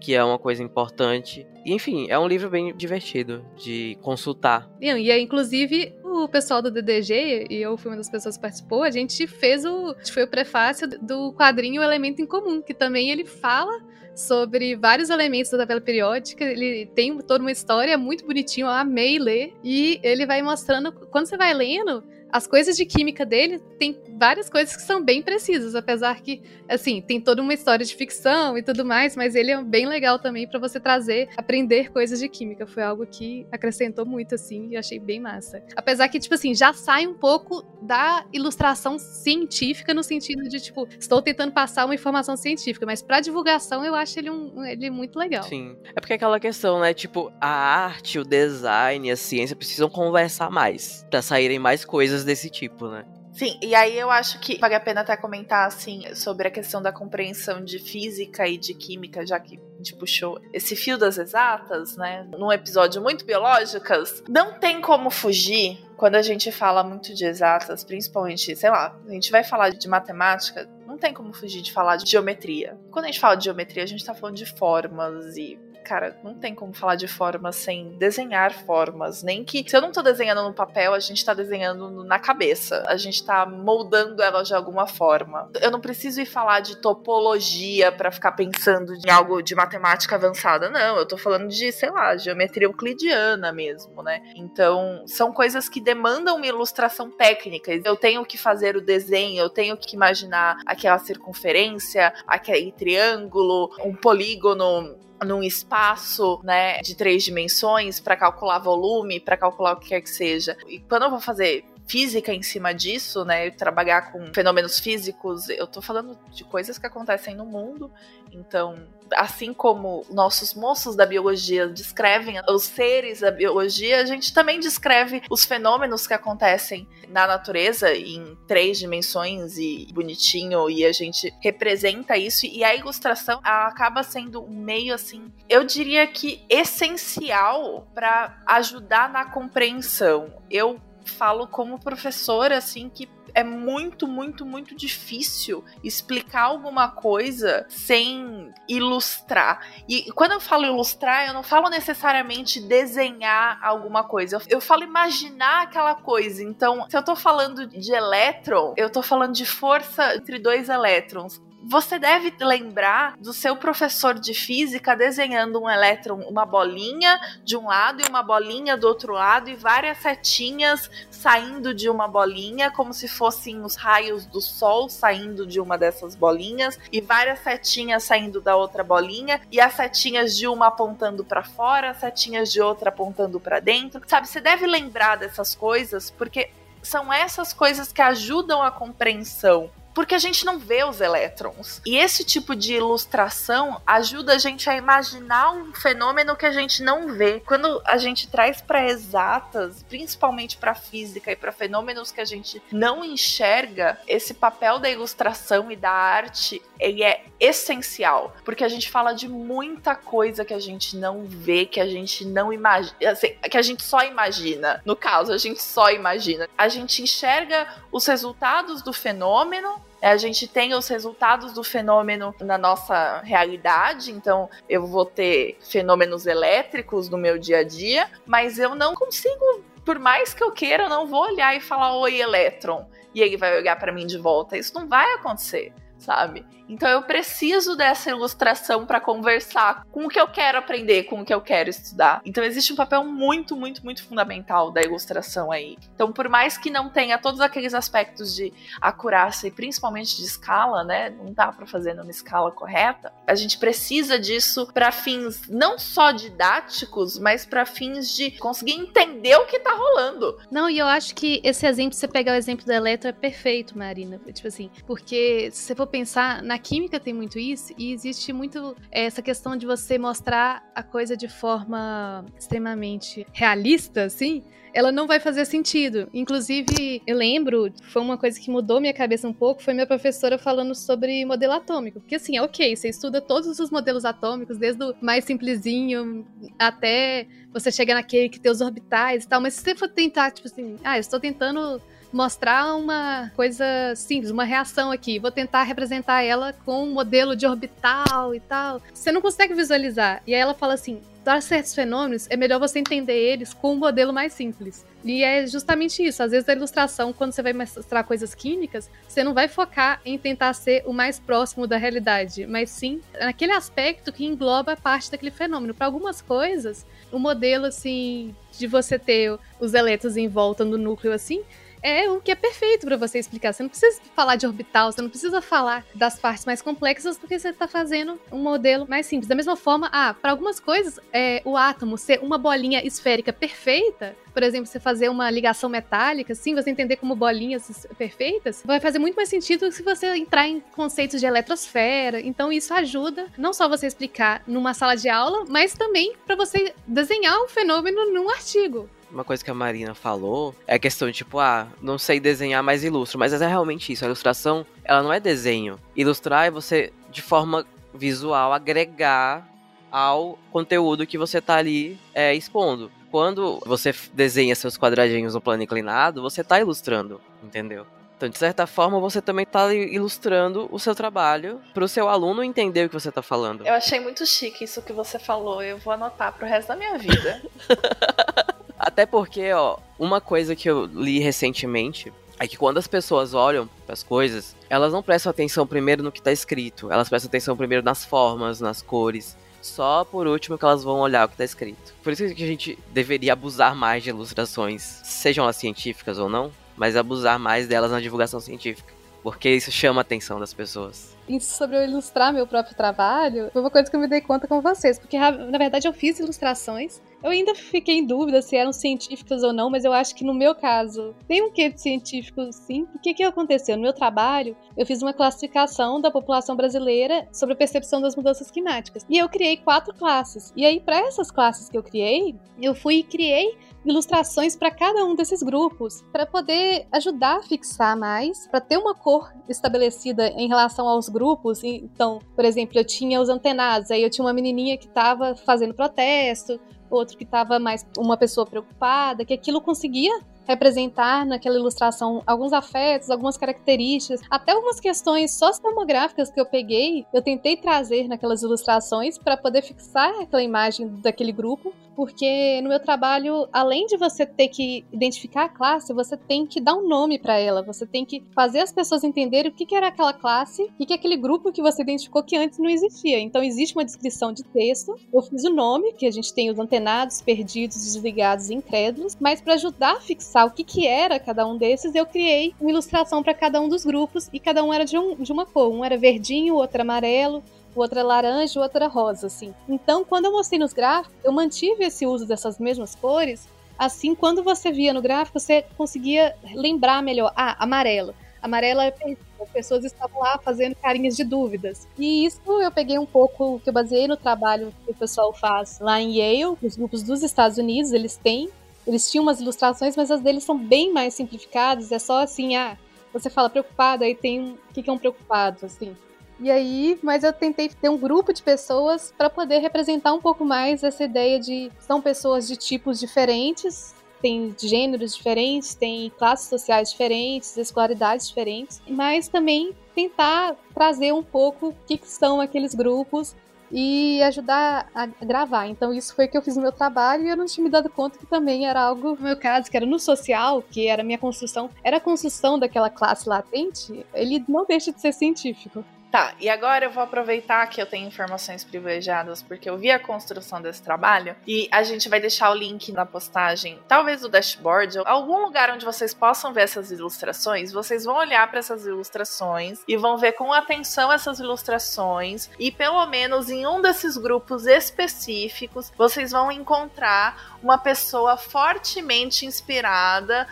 que é uma coisa importante. E, enfim, é um livro bem divertido de consultar. E é, inclusive, o pessoal do DDG, e eu fui uma das pessoas que participou, a gente fez o. Foi o prefácio do quadrinho Elemento em Comum, que também ele fala sobre vários elementos da tabela periódica. Ele tem toda uma história muito bonitinho, eu amei ler. E ele vai mostrando, quando você vai lendo, as coisas de química dele tem várias coisas que são bem precisas, apesar que, assim, tem toda uma história de ficção e tudo mais, mas ele é bem legal também para você trazer, aprender coisas de química. Foi algo que acrescentou muito, assim, e achei bem massa. Apesar que, tipo assim, já sai um pouco da ilustração científica no sentido de, tipo, estou tentando passar uma informação científica, mas para divulgação eu acho ele, um, ele muito legal. Sim. É porque é aquela questão, né? Tipo, a arte, o design, a ciência precisam conversar mais para saírem mais coisas coisas desse tipo, né? Sim, e aí eu acho que vale a pena até comentar assim sobre a questão da compreensão de física e de química, já que a gente puxou esse fio das exatas, né? Num episódio muito biológicas, não tem como fugir quando a gente fala muito de exatas, principalmente, sei lá, a gente vai falar de matemática, não tem como fugir de falar de geometria. Quando a gente fala de geometria, a gente tá falando de formas e cara, não tem como falar de formas sem desenhar formas. Nem que. Se eu não tô desenhando no papel, a gente tá desenhando na cabeça. A gente tá moldando ela de alguma forma. Eu não preciso ir falar de topologia para ficar pensando em algo de matemática avançada. Não, eu tô falando de, sei lá, geometria euclidiana mesmo, né? Então, são coisas que demandam uma ilustração técnica. Eu tenho que fazer o desenho, eu tenho que imaginar aquela circunferência, aquele triângulo, um polígono num espaço, né, de três dimensões para calcular volume, para calcular o que quer que seja. E quando eu vou fazer física em cima disso, né? Trabalhar com fenômenos físicos, eu tô falando de coisas que acontecem no mundo. Então, assim como nossos moços da biologia descrevem os seres da biologia, a gente também descreve os fenômenos que acontecem na natureza em três dimensões e bonitinho, e a gente representa isso. E a ilustração acaba sendo um meio assim, eu diria que essencial para ajudar na compreensão. Eu falo como professora, assim, que é muito, muito, muito difícil explicar alguma coisa sem ilustrar. E quando eu falo ilustrar, eu não falo necessariamente desenhar alguma coisa. Eu, falo imaginar aquela coisa. Então, se eu tô falando de elétron, eu tô falando de força entre dois elétrons você deve lembrar do seu professor de física desenhando um elétron, uma bolinha de um lado e uma bolinha do outro lado e várias setinhas saindo de uma bolinha, como se fossem os raios do sol saindo de uma dessas bolinhas e várias setinhas saindo da outra bolinha e as setinhas de uma apontando para fora, as setinhas de outra apontando para dentro. Sabe, você deve lembrar dessas coisas porque são essas coisas que ajudam a compreensão porque a gente não vê os elétrons. E esse tipo de ilustração ajuda a gente a imaginar um fenômeno que a gente não vê. Quando a gente traz para exatas, principalmente para física e para fenômenos que a gente não enxerga, esse papel da ilustração e da arte ele é essencial, porque a gente fala de muita coisa que a gente não vê, que a gente não imagina, assim, que a gente só imagina. No caso, a gente só imagina. A gente enxerga os resultados do fenômeno a gente tem os resultados do fenômeno na nossa realidade, então eu vou ter fenômenos elétricos no meu dia a dia, mas eu não consigo, por mais que eu queira, não vou olhar e falar oi elétron e ele vai olhar para mim de volta. Isso não vai acontecer sabe? Então eu preciso dessa ilustração para conversar com o que eu quero aprender, com o que eu quero estudar. Então existe um papel muito, muito, muito fundamental da ilustração aí. Então por mais que não tenha todos aqueles aspectos de acurácia e principalmente de escala, né? Não dá para fazer numa escala correta. A gente precisa disso para fins não só didáticos, mas para fins de conseguir entender o que tá rolando. Não, e eu acho que esse exemplo, você pegar o exemplo da Eletro é perfeito, Marina. Tipo assim, porque se você for pensar, na química tem muito isso, e existe muito essa questão de você mostrar a coisa de forma extremamente realista, assim, ela não vai fazer sentido. Inclusive, eu lembro, foi uma coisa que mudou minha cabeça um pouco, foi minha professora falando sobre modelo atômico. Porque assim, é ok, você estuda todos os modelos atômicos, desde o mais simplesinho até você chegar naquele que tem os orbitais e tal, mas se você for tentar, tipo assim, ah, eu estou tentando mostrar uma coisa simples, uma reação aqui. Vou tentar representar ela com um modelo de orbital e tal. Você não consegue visualizar. E aí ela fala assim: para certos fenômenos, é melhor você entender eles com um modelo mais simples. E é justamente isso. Às vezes a ilustração, quando você vai mostrar coisas químicas, você não vai focar em tentar ser o mais próximo da realidade, mas sim naquele aspecto que engloba parte daquele fenômeno. Para algumas coisas, o modelo assim de você ter os elétrons em volta no núcleo assim, é o que é perfeito para você explicar. Você não precisa falar de orbital, você não precisa falar das partes mais complexas, porque você está fazendo um modelo mais simples. Da mesma forma, ah, para algumas coisas, é, o átomo ser uma bolinha esférica perfeita, por exemplo, você fazer uma ligação metálica, assim, você entender como bolinhas perfeitas, vai fazer muito mais sentido se você entrar em conceitos de eletrosfera. Então, isso ajuda não só você explicar numa sala de aula, mas também para você desenhar um fenômeno num artigo uma coisa que a Marina falou é a questão de tipo, ah, não sei desenhar, mas ilustro. Mas é realmente isso. A ilustração, ela não é desenho. Ilustrar é você, de forma visual, agregar ao conteúdo que você tá ali é, expondo. Quando você desenha seus quadradinhos no plano inclinado, você tá ilustrando, entendeu? Então, de certa forma, você também está ilustrando o seu trabalho para o seu aluno entender o que você está falando. Eu achei muito chique isso que você falou. Eu vou anotar para o resto da minha vida. Até porque, ó, uma coisa que eu li recentemente é que quando as pessoas olham para as coisas, elas não prestam atenção primeiro no que está escrito, elas prestam atenção primeiro nas formas, nas cores. Só por último que elas vão olhar o que está escrito. Por isso que a gente deveria abusar mais de ilustrações, sejam elas científicas ou não, mas abusar mais delas na divulgação científica. Porque isso chama a atenção das pessoas. Isso sobre eu ilustrar meu próprio trabalho foi uma coisa que eu me dei conta com vocês. Porque, na verdade, eu fiz ilustrações eu ainda fiquei em dúvida se eram científicas ou não, mas eu acho que no meu caso tem um quê de científico sim. O que, que aconteceu? No meu trabalho, eu fiz uma classificação da população brasileira sobre a percepção das mudanças climáticas. E eu criei quatro classes. E aí, para essas classes que eu criei, eu fui e criei ilustrações para cada um desses grupos, para poder ajudar a fixar mais, para ter uma cor estabelecida em relação aos grupos. Então, por exemplo, eu tinha os antenados, aí eu tinha uma menininha que estava fazendo protesto, outro que estava mais uma pessoa preocupada, que aquilo conseguia representar naquela ilustração alguns afetos, algumas características, até algumas questões sociodemográficas que eu peguei, eu tentei trazer naquelas ilustrações para poder fixar aquela imagem daquele grupo, porque no meu trabalho, além de você ter que identificar a classe, você tem que dar um nome para ela, você tem que fazer as pessoas entenderem o que, era aquela classe e que aquele grupo que você identificou que antes não existia. Então existe uma descrição de texto, eu fiz o nome, que a gente tem os antenados, perdidos, desligados e incrédulos, mas para ajudar a fixar o que, que era cada um desses, eu criei uma ilustração para cada um dos grupos e cada um era de, um, de uma cor. Um era verdinho, outro amarelo, o outro é laranja, o outro é rosa, assim. Então, quando eu mostrei nos gráficos, eu mantive esse uso dessas mesmas cores. Assim, quando você via no gráfico, você conseguia lembrar melhor. Ah, amarelo. Amarelo é As pessoas estavam lá fazendo carinhas de dúvidas. E isso eu peguei um pouco, que eu baseei no trabalho que o pessoal faz lá em Yale, os grupos dos Estados Unidos, eles têm eles tinham umas ilustrações, mas as deles são bem mais simplificadas. É só assim, ah, você fala preocupado, aí tem um. O que é um preocupado, assim. E aí, mas eu tentei ter um grupo de pessoas para poder representar um pouco mais essa ideia de são pessoas de tipos diferentes, tem gêneros diferentes, tem classes sociais diferentes, escolaridades diferentes, mas também tentar trazer um pouco o que, que são aqueles grupos e ajudar a gravar. Então isso foi que eu fiz no meu trabalho e eu não tinha me dado conta que também era algo, no meu caso, que era no social, que era a minha construção, era a construção daquela classe latente, ele não deixa de ser científico. Tá, e agora eu vou aproveitar que eu tenho informações privilegiadas porque eu vi a construção desse trabalho e a gente vai deixar o link na postagem, talvez do dashboard, ou algum lugar onde vocês possam ver essas ilustrações. Vocês vão olhar para essas ilustrações e vão ver com atenção essas ilustrações e pelo menos em um desses grupos específicos vocês vão encontrar uma pessoa fortemente inspirada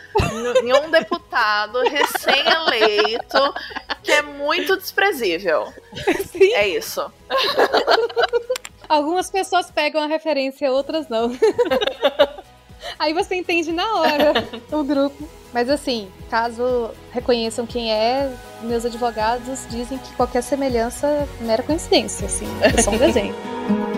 em um deputado recém-eleito que é muito desprezível. Sim. É isso. Algumas pessoas pegam a referência, outras não. Aí você entende na hora o grupo. Mas assim, caso reconheçam quem é, meus advogados dizem que qualquer semelhança é mera coincidência, assim, é só um desenho.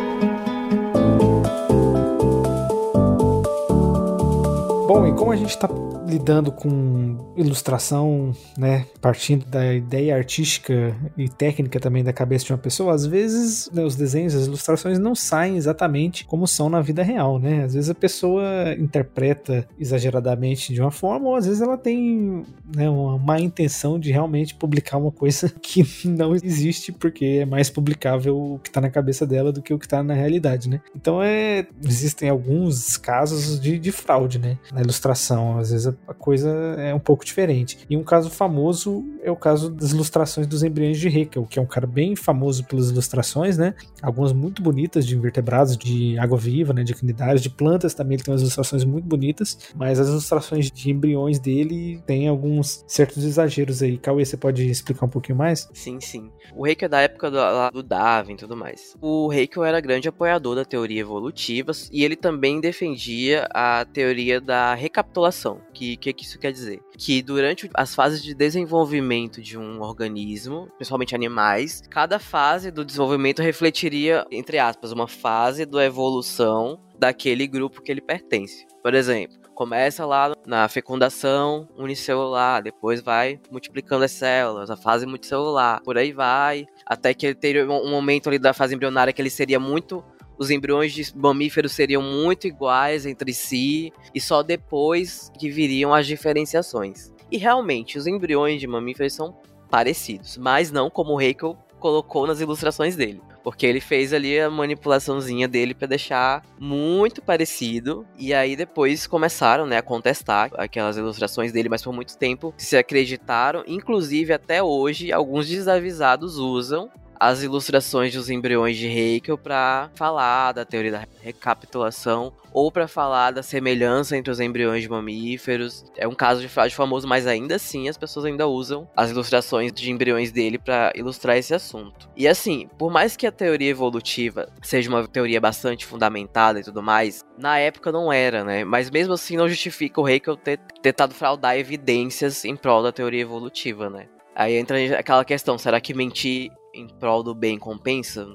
Bom, e como a gente está lidando com ilustração, né, partindo da ideia artística e técnica também da cabeça de uma pessoa, às vezes né, os desenhos, as ilustrações não saem exatamente como são na vida real, né? Às vezes a pessoa interpreta exageradamente de uma forma, ou às vezes ela tem né, uma má intenção de realmente publicar uma coisa que não existe, porque é mais publicável o que está na cabeça dela do que o que está na realidade, né? Então é, existem alguns casos de, de fraude, né, na ilustração. Às vezes a, coisa é um pouco diferente. E um caso famoso é o caso das ilustrações dos embriões de Haeckel, que é um cara bem famoso pelas ilustrações, né? Algumas muito bonitas de invertebrados, de água-viva, né? De canidários, de plantas também, ele tem umas ilustrações muito bonitas, mas as ilustrações de embriões dele têm alguns certos exageros aí. Cauê, você pode explicar um pouquinho mais? Sim, sim. O Haeckel é da época do, lá do Darwin e tudo mais. O Haeckel era grande apoiador da teoria evolutiva e ele também defendia a teoria da recapitulação. Que que, que isso quer dizer? Que durante as fases de desenvolvimento de um organismo, principalmente animais, cada fase do desenvolvimento refletiria, entre aspas, uma fase da evolução daquele grupo que ele pertence. Por exemplo, começa lá na fecundação unicelular, depois vai multiplicando as células, a fase multicelular, por aí vai, até que ele teria um momento ali da fase embrionária que ele seria muito os embriões de mamíferos seriam muito iguais entre si e só depois que viriam as diferenciações. E realmente, os embriões de mamíferos são parecidos, mas não como o Haeckel colocou nas ilustrações dele. Porque ele fez ali a manipulaçãozinha dele para deixar muito parecido. E aí depois começaram, né, a contestar aquelas ilustrações dele, mas por muito tempo se acreditaram. Inclusive, até hoje, alguns desavisados usam as ilustrações dos embriões de Haeckel para falar da teoria da recapitulação ou para falar da semelhança entre os embriões de mamíferos. É um caso de fraude famoso, mas ainda assim as pessoas ainda usam as ilustrações de embriões dele para ilustrar esse assunto. E assim, por mais que a teoria evolutiva seja uma teoria bastante fundamentada e tudo mais, na época não era, né? Mas mesmo assim não justifica o Haeckel ter tentado fraudar evidências em prol da teoria evolutiva, né? Aí entra aquela questão, será que mentir em prol do bem compensa?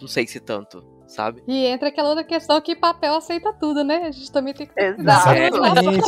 Não sei se tanto, sabe? E entra aquela outra questão que papel aceita tudo, né? A gente também tem que. Exatamente.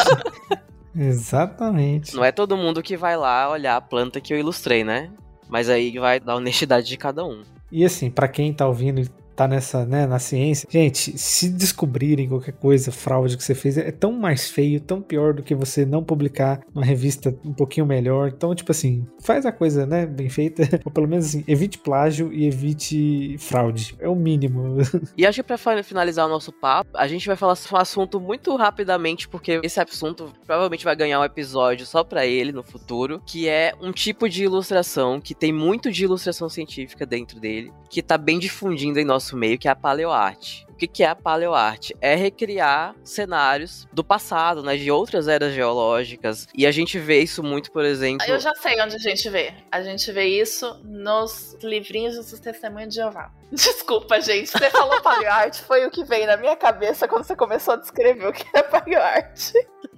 Exatamente. Não é todo mundo que vai lá olhar a planta que eu ilustrei, né? Mas aí vai da honestidade de cada um. E assim, para quem tá ouvindo e tá nessa, né, na ciência, gente, se descobrirem qualquer coisa, fraude que você fez, é tão mais feio, tão pior do que você não publicar numa revista um pouquinho melhor. Então, tipo assim, faz a coisa, né, bem feita, ou pelo menos assim, evite plágio e evite fraude. É o mínimo. E acho que pra fa- finalizar o nosso papo, a gente vai falar sobre um assunto muito rapidamente, porque esse assunto provavelmente vai ganhar um episódio só pra ele no futuro, que é um tipo de ilustração que tem muito de ilustração científica dentro dele, que tá bem difundindo em nosso meio, que é a paleoarte. O que que é a paleoarte? É recriar cenários do passado, né, de outras eras geológicas. E a gente vê isso muito, por exemplo. Eu já sei onde a gente vê. A gente vê isso nos livrinhos dos Testemunhos de Jeová. Desculpa, gente. Você falou paleoarte, foi o que veio na minha cabeça quando você começou a descrever o que é paleoarte.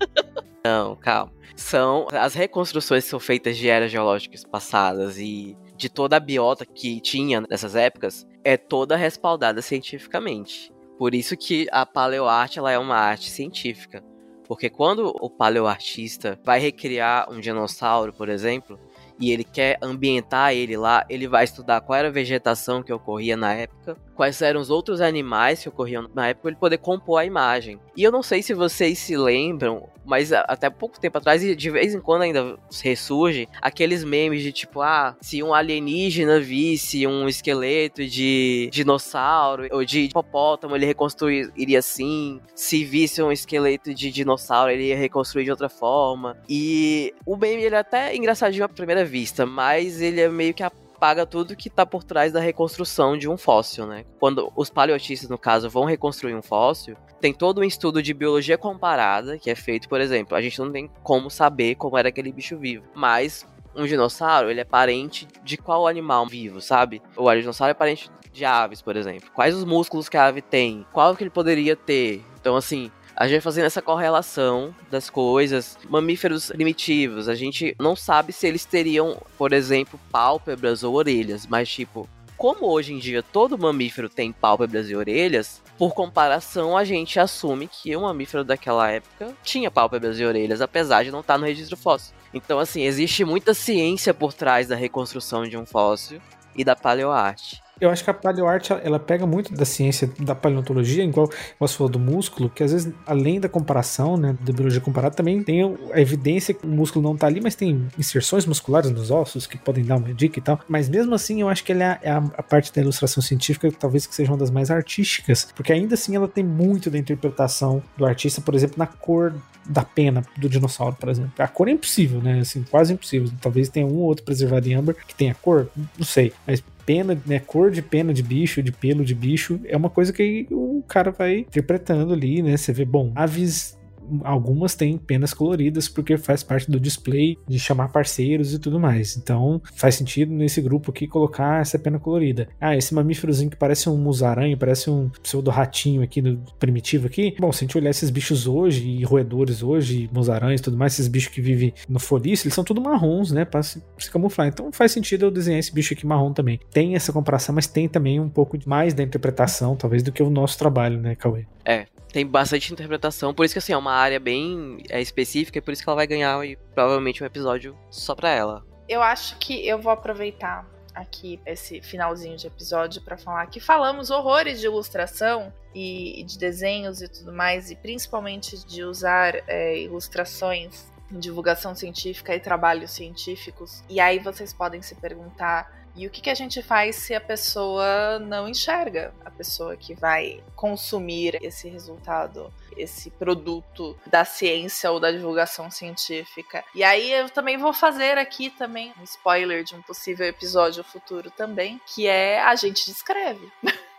Não, calma. São as reconstruções que são feitas de eras geológicas passadas e de toda a biota que tinha nessas épocas é toda respaldada cientificamente. Por isso que a paleoarte ela é uma arte científica. Porque quando o paleoartista vai recriar um dinossauro, por exemplo, e ele quer ambientar ele lá, ele vai estudar qual era a vegetação que ocorria na época, quais eram os outros animais que ocorriam na época, ele poder compor a imagem. E eu não sei se vocês se lembram, mas a- até pouco tempo atrás, e de vez em quando ainda ressurge, aqueles memes de tipo, ah, se um alienígena visse um esqueleto de dinossauro ou de hipopótamo, ele reconstruiria assim. Se visse um esqueleto de dinossauro, ele ia reconstruir de outra forma. E o meme, ele é até engraçadinho à primeira vista, mas ele é meio que apaga tudo que tá por trás da reconstrução de um fóssil, né? Quando os paleotistas, no caso, vão reconstruir um fóssil, tem todo um estudo de biologia comparada que é feito, por exemplo, a gente não tem como saber como era aquele bicho vivo, mas um dinossauro, ele é parente de qual animal vivo, sabe? O dinossauro é parente de aves, por exemplo. Quais os músculos que a ave tem? Qual que ele poderia ter? Então, assim, a gente fazendo essa correlação das coisas, mamíferos primitivos, a gente não sabe se eles teriam, por exemplo, pálpebras ou orelhas, mas tipo, como hoje em dia todo mamífero tem pálpebras e orelhas, por comparação a gente assume que o mamífero daquela época tinha pálpebras e orelhas, apesar de não estar no registro fóssil. Então, assim, existe muita ciência por trás da reconstrução de um fóssil e da paleoarte. Eu acho que a paleoarte ela pega muito da ciência da paleontologia, igual você falou do músculo, que às vezes, além da comparação, né, da biologia comparada, também tem a evidência que o músculo não tá ali, mas tem inserções musculares nos ossos que podem dar uma dica e tal. Mas mesmo assim, eu acho que ela é a, a parte da ilustração científica, talvez que seja uma das mais artísticas, porque ainda assim ela tem muito da interpretação do artista, por exemplo, na cor da pena do dinossauro, por exemplo. A cor é impossível, né? Assim, quase impossível. Talvez tenha um ou outro preservado em âmbar que tenha cor, não sei. Mas pena, né, cor de pena de bicho, de pelo de bicho, é uma coisa que o cara vai interpretando ali, né? Você vê, bom, aves algumas têm penas coloridas porque faz parte do display de chamar parceiros e tudo mais. Então faz sentido nesse grupo aqui colocar essa pena colorida. Ah, esse mamíferozinho que parece um musaranho, parece um pseudo ratinho aqui no primitivo aqui. Bom, se a gente olhar esses bichos hoje e roedores hoje, musaranhos e tudo mais, esses bichos que vivem no folício, eles são tudo marrons, né, para se, se, camuflar. Então faz sentido eu desenhar esse bicho aqui marrom também. Tem essa comparação, mas tem também um pouco mais da interpretação, talvez, do que o nosso trabalho, né, Cauê? É, tem bastante interpretação, por isso que assim, é uma área bem é, específica e por isso que ela vai ganhar e, provavelmente um episódio só pra ela. Eu acho que eu vou aproveitar aqui esse finalzinho de episódio para falar que falamos horrores de ilustração e de desenhos e tudo mais, e principalmente de usar é, ilustrações em divulgação científica e trabalhos científicos. E aí vocês podem se perguntar e o que, que a gente faz se a pessoa não enxerga? A pessoa que vai consumir esse resultado, esse produto da ciência ou da divulgação científica. E aí eu também vou fazer aqui também um spoiler de um possível episódio futuro também, que é a gente descreve.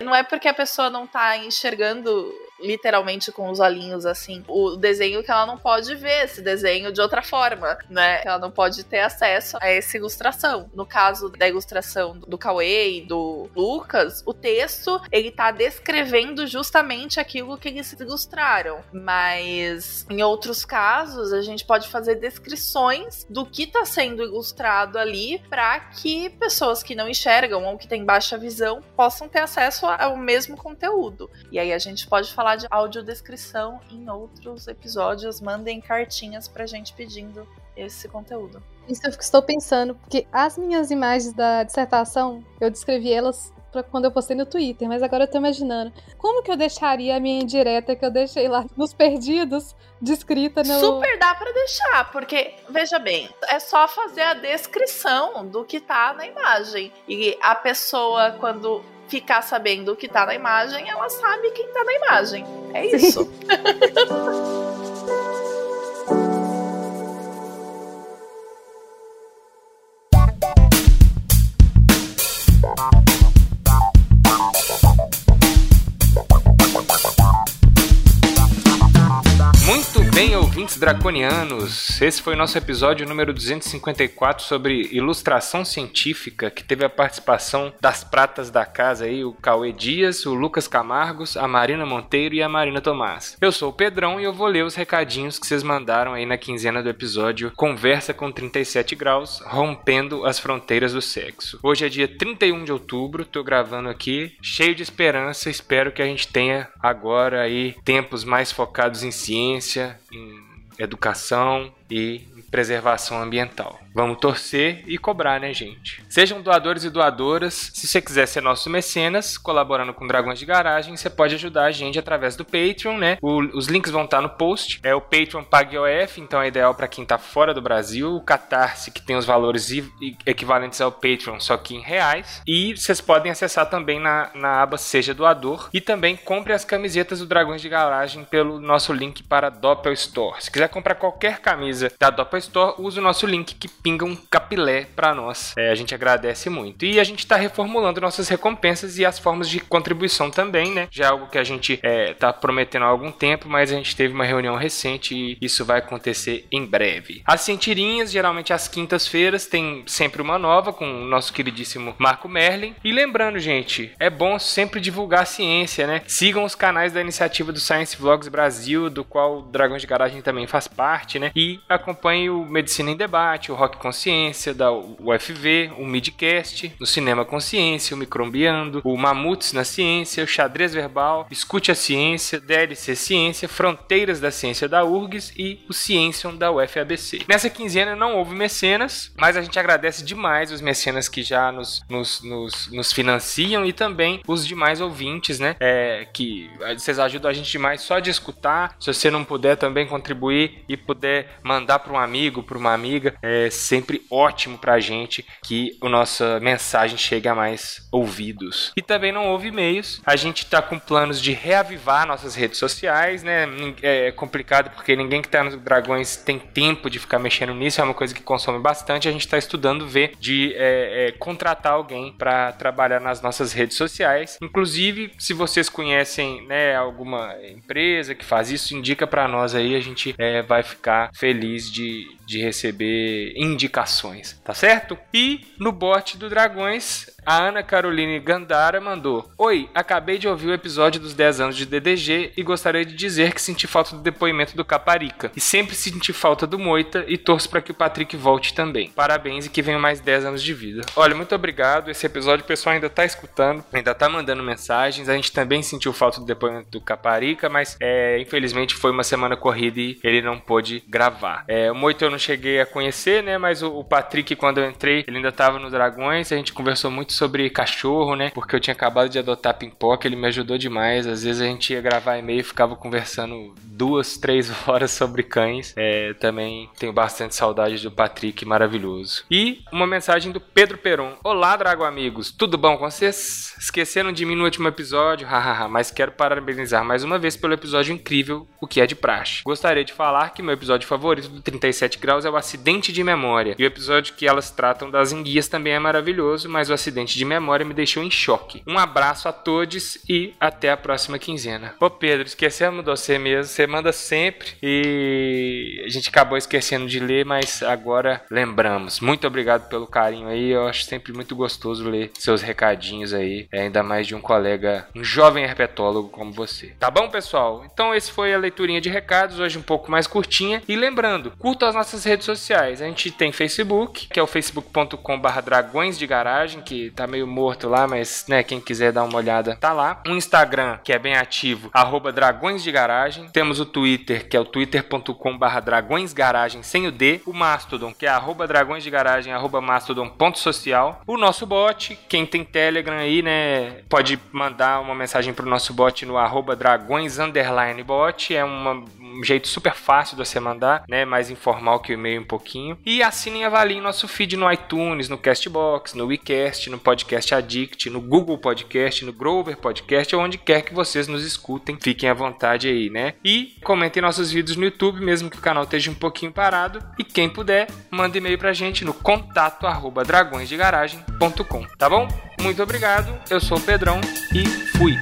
Não é porque a pessoa não tá enxergando literalmente com os olhinhos assim o desenho que ela não pode ver esse desenho de outra forma, né? Ela não pode ter acesso a essa ilustração. No caso da ilustração do Cauê e do Lucas, o texto ele tá descrevendo justamente aquilo que eles ilustraram, mas em outros casos a gente pode fazer descrições do que tá sendo ilustrado ali para que pessoas que não enxergam ou que têm baixa visão possam ter acesso ao mesmo conteúdo. E aí a gente pode falar de audiodescrição em outros episódios. Mandem cartinhas pra gente pedindo esse conteúdo. Isso eu estou pensando, porque as minhas imagens da dissertação, eu descrevi elas pra quando eu postei no Twitter, mas agora eu tô imaginando como que eu deixaria a minha indireta que eu deixei lá nos perdidos descrita no. Super dá para deixar, porque, veja bem, é só fazer a descrição do que tá na imagem. E a pessoa, quando ficar sabendo o que tá na imagem, ela sabe quem tá na imagem. É isso. ouvintes draconianos? Esse foi o nosso episódio número 254 sobre ilustração científica, que teve a participação das pratas da casa aí, o Cauê Dias, o Lucas Camargos, a Marina Monteiro e a Marina Tomás. Eu sou o Pedrão e eu vou ler os recadinhos que vocês mandaram aí na quinzena do episódio Conversa com 37 graus, rompendo as fronteiras do sexo. Hoje é dia 31 de outubro, tô gravando aqui, cheio de esperança, espero que a gente tenha agora aí tempos mais focados em ciência, em educação e preservação ambiental. Vamos torcer e cobrar, né, gente? Sejam doadores e doadoras. Se você quiser ser nosso mecenas, colaborando com Dragões de Garagem, você pode ajudar a gente através do Patreon, né? O, os links vão estar no post. É o Patreon PagOF, então é ideal para quem tá fora do Brasil. O Catarse, que tem os valores equivalentes ao Patreon, só que em reais. E vocês podem acessar também na, na aba Seja Doador. E também compre as camisetas do Dragões de Garagem pelo nosso link para Doppel Store. Se quiser comprar qualquer camisa da Doppel Store, usa o nosso link que pinga um capilé para nós. É, a gente agradece muito. E a gente está reformulando nossas recompensas e as formas de contribuição também, né? Já é algo que a gente está prometendo há algum tempo, mas a gente teve uma reunião recente e isso vai acontecer em breve. As cientirinhas, geralmente às quintas-feiras, tem sempre uma nova com o nosso queridíssimo Marco Merlin. E lembrando, gente, é bom sempre divulgar a ciência, né? Sigam os canais da iniciativa do Science Vlogs Brasil, do qual o Dragões de Garagem também faz parte, né? E acompanhe o Medicina em Debate, o Rock Consciência, da UFV, o Midcast, o Cinema Consciência, o Micrombiando, o Mamutes na Ciência, o Xadrez Verbal, Escute a Ciência, DLC Ciência, Fronteiras da Ciência da URGS e o Ciêncion da UFABC. Nessa quinzena não houve mecenas, mas a gente agradece demais os mecenas que já nos, nos, nos, nos financiam e também os demais ouvintes, né? É, que vocês ajudam a gente demais só de escutar. Se você não puder também contribuir e puder mandar para um amigo, para uma amiga, é sempre ótimo para a gente que a nossa mensagem chegue a mais ouvidos. E também não houve e-mails. A gente está com planos de reavivar nossas redes sociais, né? É complicado porque ninguém que está nos Dragões tem tempo de ficar mexendo nisso, é uma coisa que consome bastante. A gente está estudando ver de é, é, contratar alguém para trabalhar nas nossas redes sociais. Inclusive, se vocês conhecem né, alguma empresa que faz isso, indica para nós aí, a gente é, vai ficar feliz de, de receber indicações, tá certo? E no bot do Dragões, a Ana Caroline Gandara mandou: Oi, acabei de ouvir o episódio dos 10 anos de DDG e gostaria de dizer que senti falta do depoimento do Caparica. E sempre senti falta do Moita e torço para que o Patrick volte também. Parabéns e que venham mais 10 anos de vida. Olha, muito obrigado. Esse episódio o pessoal ainda tá escutando, ainda tá mandando mensagens. A gente também sentiu falta do depoimento do Caparica, mas é, infelizmente foi uma semana corrida e ele não pôde gravar. É, o Moita eu não cheguei a conhecer, né? Mas o, o Patrick, quando eu entrei, ele ainda tava no Dragões. A gente conversou muito sobre cachorro, né? Porque eu tinha acabado de adotar Pimpoca, ele me ajudou demais. Às vezes a gente ia gravar e-mail e ficava conversando duas, três horas sobre cães. É, também tenho bastante saudade do Patrick, maravilhoso. E uma mensagem do Pedro Peron. Olá, Drago amigos, tudo bom com vocês? Esqueceram de mim no último episódio? Hahaha, mas quero parabenizar mais uma vez pelo episódio incrível, o que é de praxe. Gostaria de falar que meu episódio favorito do 37 graus é o acidente de memória. E o episódio que elas tratam das enguias também é maravilhoso, mas o acidente de memória me deixou em choque. Um abraço a todos e até a próxima quinzena. Ô Pedro, esquecemos de você mesmo, você manda sempre e a gente acabou esquecendo de ler, mas agora lembramos. Muito obrigado pelo carinho aí, eu acho sempre muito gostoso ler seus recadinhos aí, ainda mais de um colega, um jovem herpetólogo como você. Tá bom, pessoal? Então esse foi a leiturinha de recados, hoje um pouco mais curtinha. E lembrando, curta as nossas redes sociais. A gente tem Facebook, que é o facebook.com/barra dragões de garagem, que tá meio morto lá, mas né, quem quiser dar uma olhada, tá lá. Um Instagram, que é bem ativo, arroba dragões de garagem. Temos o Twitter, que é o twitter.com/barra dragões garagem sem o D. O Mastodon, que é arroba dragões de garagem, arroba mastodon.social. O nosso bot, quem tem Telegram aí, né, pode mandar uma mensagem pro nosso bot no arroba dragões underline bot. É uma, um jeito super fácil de você mandar, né, mais informal que o e-mail um pouquinho. E assinem e avaliem nosso feed no iTunes, no Castbox, no WeCast, no Podcast Addict, no Google Podcast, no Grover Podcast, ou onde quer que vocês nos escutem. Fiquem à vontade aí, né? E comentem nossos vídeos no YouTube, mesmo que o canal esteja um pouquinho parado. E quem puder, manda e-mail pra gente no contato arroba dragõesdegaragem.com, tá bom? Muito obrigado, eu sou o Pedrão e fui!